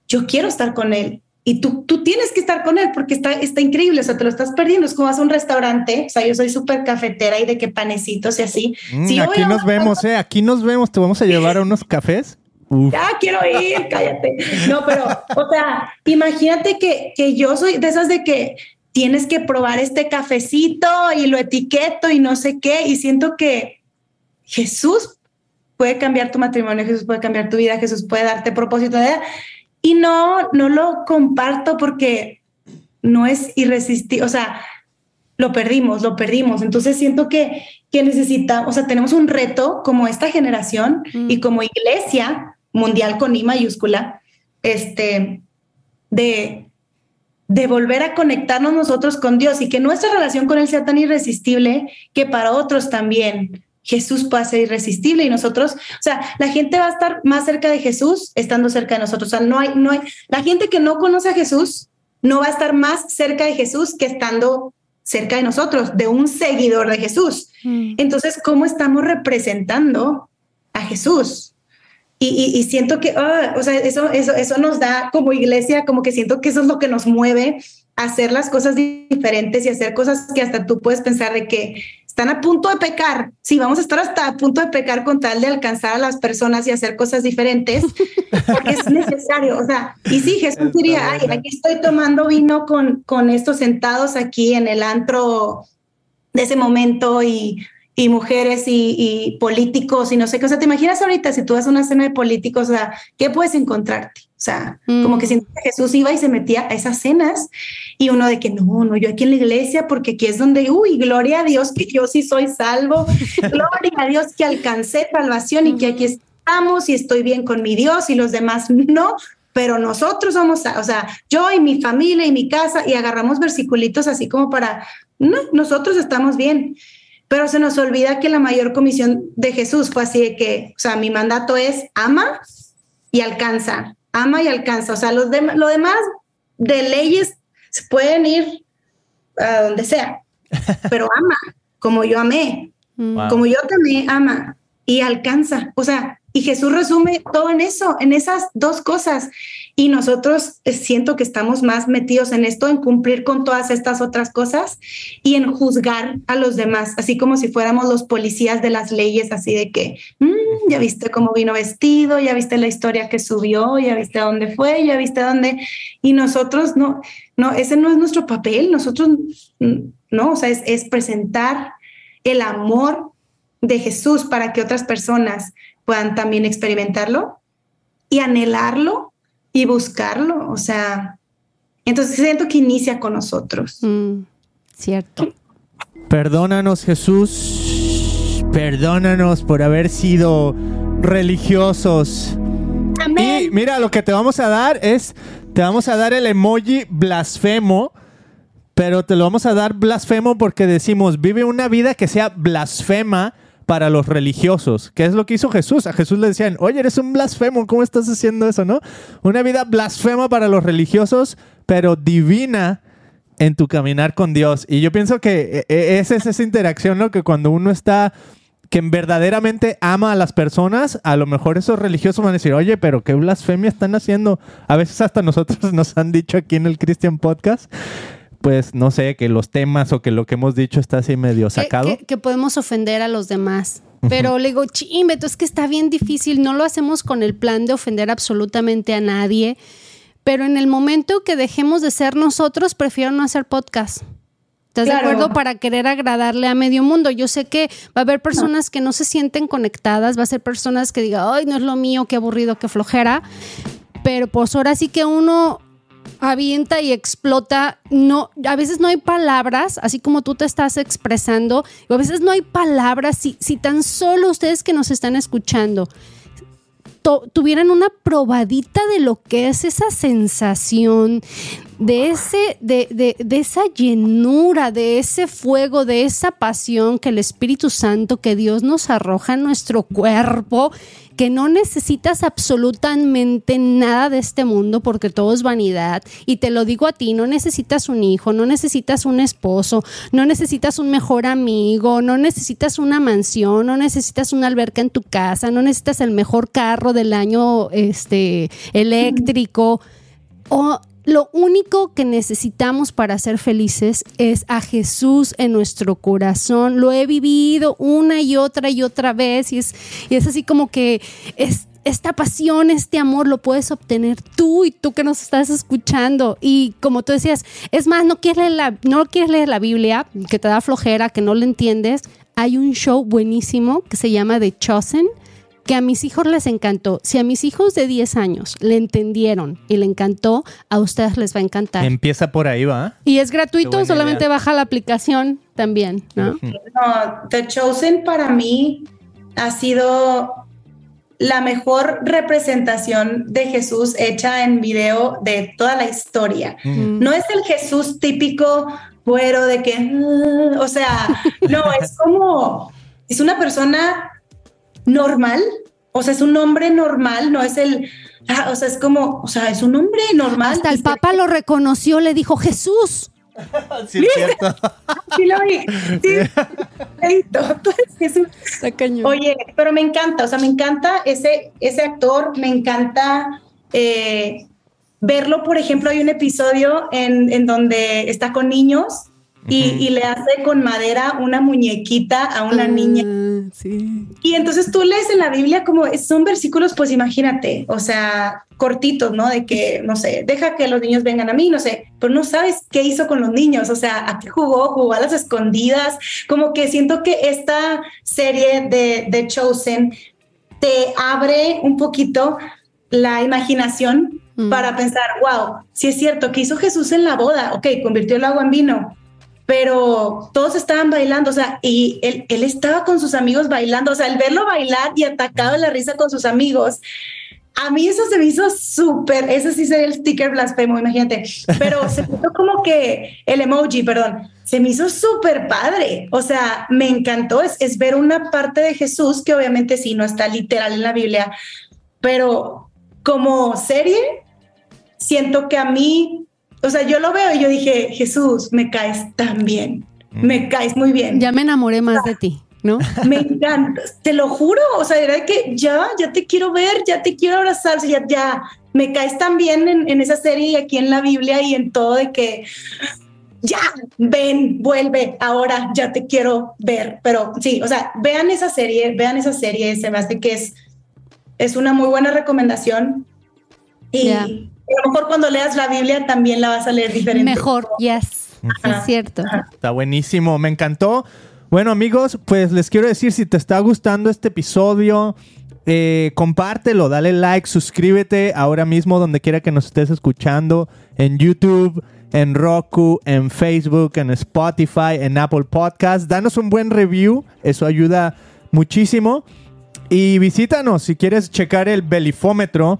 yo quiero estar con Él, y tú, tú tienes que estar con él porque está, está increíble, o sea, te lo estás perdiendo. Es como vas a un restaurante, o sea, yo soy súper cafetera y de que panecitos y así. Mm, aquí nos vemos, ¿eh? Aquí nos vemos, te vamos a llevar a unos cafés. Ya quiero ir, cállate. No, pero, o sea, imagínate que, que yo soy de esas de que tienes que probar este cafecito y lo etiqueto y no sé qué, y siento que Jesús puede cambiar tu matrimonio, Jesús puede cambiar tu vida, Jesús puede darte propósito de y no, no lo comparto porque no es irresistible, o sea, lo perdimos, lo perdimos. Entonces siento que, que necesitamos, o sea, tenemos un reto como esta generación y mm. como iglesia mundial con I mayúscula, este, de, de volver a conectarnos nosotros con Dios y que nuestra relación con Él sea tan irresistible que para otros también Jesús pueda ser irresistible y nosotros, o sea, la gente va a estar más cerca de Jesús estando cerca de nosotros. O sea, no hay, no hay, la gente que no conoce a Jesús no va a estar más cerca de Jesús que estando cerca de nosotros, de un seguidor de Jesús. Mm. Entonces, ¿cómo estamos representando a Jesús? Y, siento que, ah, o sea, eso, eso, eso nos da como iglesia, como que siento que eso es lo que nos mueve a hacer las cosas diferentes y hacer cosas que hasta tú puedes pensar de que están a punto de pecar. Sí, vamos a estar hasta a punto de pecar con tal de alcanzar a las personas y hacer cosas diferentes, porque es necesario. O sea, y sí, Jesús diría, ay, aquí estoy tomando vino con, con estos sentados aquí en el antro de ese momento y y mujeres y, políticos y no sé qué. O sea, ¿te imaginas ahorita si tú vas a una cena de políticos, o sea, ¿qué puedes encontrarte? O sea, como que mm. Jesús iba y se metía a esas cenas y uno de que no, no, yo aquí en la iglesia porque aquí es donde, uy, gloria a Dios que yo sí soy salvo, [laughs] gloria a Dios que alcancé salvación y que aquí estamos y estoy bien con mi Dios y los demás no, pero nosotros somos, o sea, yo y mi familia y mi casa y agarramos versiculitos así como para, no, nosotros estamos bien pero se nos olvida que la mayor comisión de Jesús fue así de que, o sea, mi mandato es ama y alcanza, ama y alcanza, o sea, los lo demás de leyes se pueden ir a donde sea, [laughs] pero ama, como yo amé, como yo también ama y alcanza, o sea, y Jesús resume todo en eso, en esas dos cosas. Y nosotros eh, siento que estamos más metidos en esto, en cumplir con todas estas otras cosas y en juzgar a los demás, así como si fuéramos los policías de las leyes, así de que, mm, ya viste cómo vino vestido, ya viste la historia que subió, ya viste dónde fue, ya viste dónde. Y nosotros no, no, ese no es nuestro papel, nosotros mm, no, o sea, es, es presentar el amor de Jesús para que otras personas puedan también experimentarlo y anhelarlo y buscarlo. O sea, entonces siento que inicia con nosotros. Mm, cierto. Perdónanos Jesús, perdónanos por haber sido religiosos. Amén. Y mira, lo que te vamos a dar es, te vamos a dar el emoji blasfemo, pero te lo vamos a dar blasfemo porque decimos, vive una vida que sea blasfema para los religiosos. ¿Qué es lo que hizo Jesús? A Jesús le decían, oye, eres un blasfemo, ¿cómo estás haciendo eso, no? Una vida blasfema para los religiosos, pero divina en tu caminar con Dios. Y yo pienso que e, e, esa es esa interacción, ¿no? Que cuando uno está que verdaderamente ama a las personas, a lo mejor esos religiosos van a decir, oye, pero qué blasfemia están haciendo. A veces hasta nosotros [laughs] nos han dicho aquí en el Christian Podcast pues no sé, que los temas o que lo que hemos dicho está así medio sacado. Que, podemos ofender a los demás. Pero le digo, chimbeto, es que está bien difícil, no lo hacemos con el plan de ofender absolutamente a nadie, pero en el momento que dejemos de ser nosotros, prefiero no hacer podcast. ¿Estás de acuerdo? Para querer agradarle a medio mundo. Yo sé que va a haber personas que no se sienten conectadas, va a ser personas que digan, ay, no es lo mío, qué aburrido, qué flojera. Pero pues ahora sí que uno avienta y explota. No, a veces no hay palabras, así como tú te estás expresando. A veces no hay palabras. Si, si tan solo ustedes que nos están escuchando tuvieran una probadita de lo que es esa sensación, de, ese, de, de, de, esa llenura, de ese fuego, de esa pasión que el Espíritu Santo, que Dios nos arroja en nuestro cuerpo que no necesitas absolutamente nada de este mundo porque todo es vanidad. Y te lo digo a ti, no necesitas un hijo, no necesitas un esposo, no necesitas un mejor amigo, no necesitas una mansión, no necesitas una alberca en tu casa, no necesitas el mejor carro del año este, eléctrico. O lo único que necesitamos para ser felices es a Jesús en nuestro corazón. Lo he vivido una y otra y otra vez y es, y es así como que es, esta pasión, este amor lo puedes obtener tú y tú que nos estás escuchando. Y como tú decías, es más, no quieres leer la, no quieres leer la Biblia, que te da flojera, que no lo entiendes. Hay un show buenísimo que se llama The Chosen que a mis hijos les encantó. Si a mis hijos de 10 años le entendieron y le encantó, a ustedes les va a encantar. Empieza por ahí, ¿va? Y es gratuito, solamente baja la aplicación también, ¿no? No, The Chosen para mí ha sido la mejor representación de Jesús hecha en video de toda la historia. No es el Jesús típico fuero de que, mm", o sea, no, es como, es una persona normal, o sea, es un hombre normal, no es el, ah, o sea, es como, o sea, es un hombre normal. Hasta el Papa lo reconoció, le dijo Jesús. [laughs] sí, es cierto. [laughs] sí lo vi. Sí. [laughs] Tú Jesús. Oye, pero me encanta, o sea, me encanta ese, ese actor, me encanta eh, verlo, por ejemplo, hay un episodio en, en donde está con niños y, le hace con madera una muñequita a una niña. Sí. Y entonces tú lees en la Biblia como son versículos, pues imagínate, o sea, cortitos, ¿no? De que, no sé, deja que los niños vengan a mí, no sé, pero no sabes qué hizo con los niños, o sea, a qué jugó, jugó a las escondidas, como que siento que esta serie de, de Chosen te abre un poquito la imaginación mm. para pensar, wow, si es cierto, que hizo Jesús en la boda? Ok, convirtió el agua en vino, pero todos estaban bailando, o sea, y él, él estaba con sus amigos bailando, o sea, el verlo bailar y atacado en la risa con sus amigos, a mí eso se me hizo súper, ese sí sería el sticker blasfemo, imagínate, pero [laughs] se puso como que el emoji, perdón, se me hizo súper padre, o sea, me encantó, es, es ver una parte de Jesús que obviamente sí no está literal en la Biblia, pero como serie, siento que a mí o sea, yo lo veo y yo dije, Jesús, me caes tan bien, mm. me caes muy bien. Ya me enamoré más de ti. ¿No? [laughs] Me encanta, te lo juro, o sea, era que ya, ya te quiero ver, ya te quiero abrazar, ya, ya, me caes tan bien en, en esa serie y aquí en la Biblia y en todo de que ya, ven, vuelve, ahora ya te quiero ver. Pero sí, o sea, vean esa serie, vean esa serie, se me hace que es, es una muy buena recomendación. Y, a lo mejor cuando leas la Biblia también la vas a leer diferente. Mejor, yes. es cierto. Está buenísimo, me encantó. Bueno, amigos, pues les quiero decir, si te está gustando este episodio, eh, compártelo, dale like, suscríbete ahora mismo donde quiera que nos estés escuchando, en YouTube, en Roku, en Facebook, en Spotify, en Apple Podcast. Danos un buen review, eso ayuda muchísimo. Y visítanos si quieres checar el belifómetro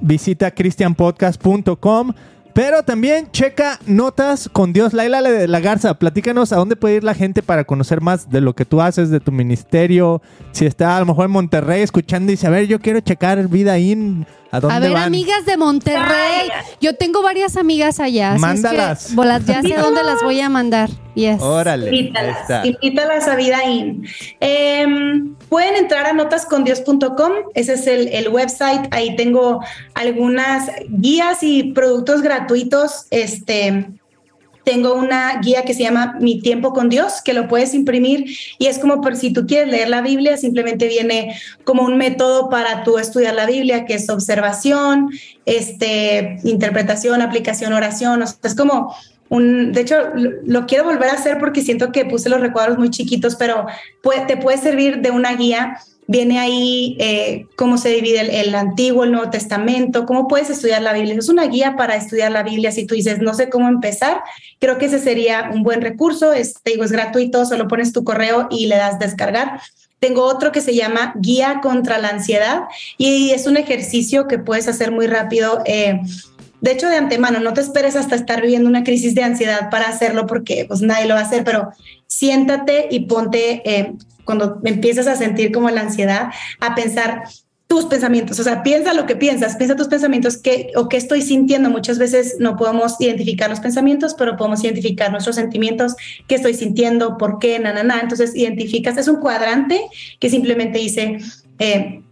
visita cristianpodcast.com. Pero también checa notas con Dios. Laila de la Garza, platícanos a dónde puede ir la gente para conocer más de lo que tú haces, de tu ministerio. Si está a lo mejor en Monterrey escuchando y dice, a ver, yo quiero checar vida in ¿A, ver, amigas de Monterrey. Yo tengo varias amigas allá. Mándalas. ya sé dónde las voy a mandar. Yes. Órale. Invítalas, a Vidaín. Em, pueden entrar a notascondios.com. Ese es el, el, website. Ahí tengo algunas guías y productos gratuitos. Este tengo una guía que se llama Mi tiempo con Dios, que lo puedes imprimir y es como por si tú quieres leer la Biblia, simplemente viene como un método para tú estudiar la Biblia, que es observación, este, interpretación, aplicación, oración, es como un, de hecho, lo, quiero volver a hacer porque siento que puse los recuadros muy chiquitos, pero te puede servir de una guía viene ahí eh, cómo se divide el, Antiguo, el Nuevo Testamento, cómo puedes estudiar la Biblia. Es una guía para estudiar la Biblia. Si tú dices, no sé cómo empezar, creo que ese sería un buen recurso. Es, te digo, es gratuito, solo pones tu correo y le das descargar. Tengo otro que se llama Guía contra la Ansiedad y es un ejercicio que puedes hacer muy rápido. Eh, de hecho, de antemano, no te esperes hasta estar viviendo una crisis de ansiedad para hacerlo porque pues nadie lo va a hacer, pero siéntate y ponte eh, cuando empiezas a sentir como la ansiedad, a pensar tus pensamientos, o sea, piensa lo que piensas, piensa tus pensamientos qué, o qué estoy sintiendo. Muchas veces no podemos identificar los pensamientos, pero podemos identificar nuestros sentimientos, qué estoy sintiendo, por qué, na, na, na. Entonces, identificas, es un cuadrante que simplemente dice eh,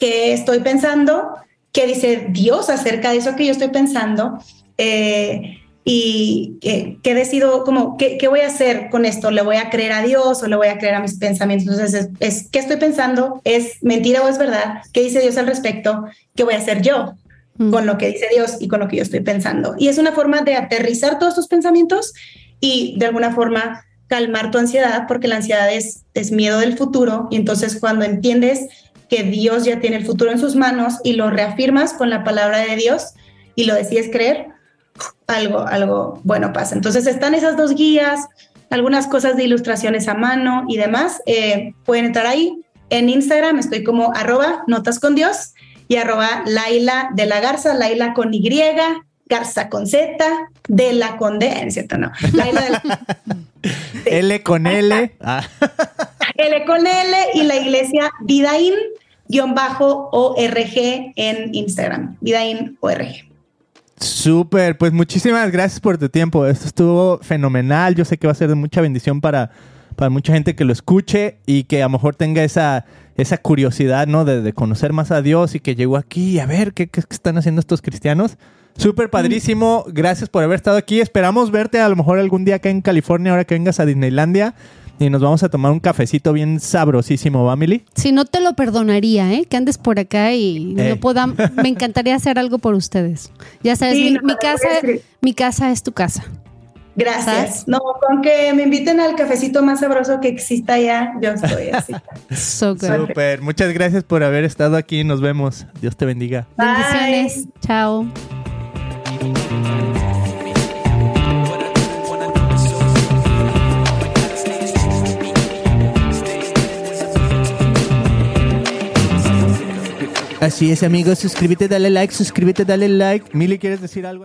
qué estoy pensando, qué dice Dios acerca de eso que yo estoy pensando. Eh, y qué decido, como, ¿qué, ¿qué, voy a hacer con esto? ¿Le voy a creer a Dios o le voy a creer a mis pensamientos? Entonces, es, ¿qué estoy pensando? ¿Es mentira o es verdad? ¿Qué dice Dios al respecto? ¿Qué voy a hacer yo mm. con lo que dice Dios y con lo que yo estoy pensando? Y es una forma de aterrizar todos tus pensamientos y de alguna forma calmar tu ansiedad, porque la ansiedad es, es miedo del futuro. Y entonces cuando entiendes que Dios ya tiene el futuro en sus manos y lo reafirmas con la palabra de Dios y lo decides creer, algo, algo bueno pasa. Entonces están esas dos guías, algunas cosas de ilustraciones a mano y demás. Eh, pueden entrar ahí, En Instagram estoy como arroba notas con Dios y arroba Laila de la Garza, Laila con Y, Garza con Z, de la con D, ¿es cierto? No. Laila de la... [laughs] L con L. Ah. L con L y la iglesia Vidaín guion bajo ORG en Instagram, Vidaín ORG. Súper, pues muchísimas gracias por tu tiempo. Esto estuvo fenomenal. Yo sé que va a ser de mucha bendición para, para mucha gente que lo escuche y que a lo mejor tenga esa, esa curiosidad, ¿no? De, conocer más a Dios y que llegó aquí y a ver qué, qué están haciendo estos cristianos. Súper padrísimo. Gracias por haber estado aquí. Esperamos verte a lo mejor algún día acá en California, ahora que vengas a Disneylandia. Y nos vamos a tomar un cafecito bien sabrosísimo, ¿va, Mili? Si no te lo perdonaría, ¿eh? Que andes por acá y Eh. no puedan. Me encantaría hacer algo por ustedes. Ya sabes, Sí, mi, no, mi no, casa, mi es tu casa. Gracias. ¿Sabes? No, con que me inviten al cafecito más sabroso que exista allá, yo estoy así. [laughs] So. Súper. Muchas gracias por haber estado aquí. Nos vemos. Dios te bendiga. Bendiciones. Chao. Así es, amigos. Suscríbete, dale like, suscríbete, dale like. Mili, ¿quieres decir algo?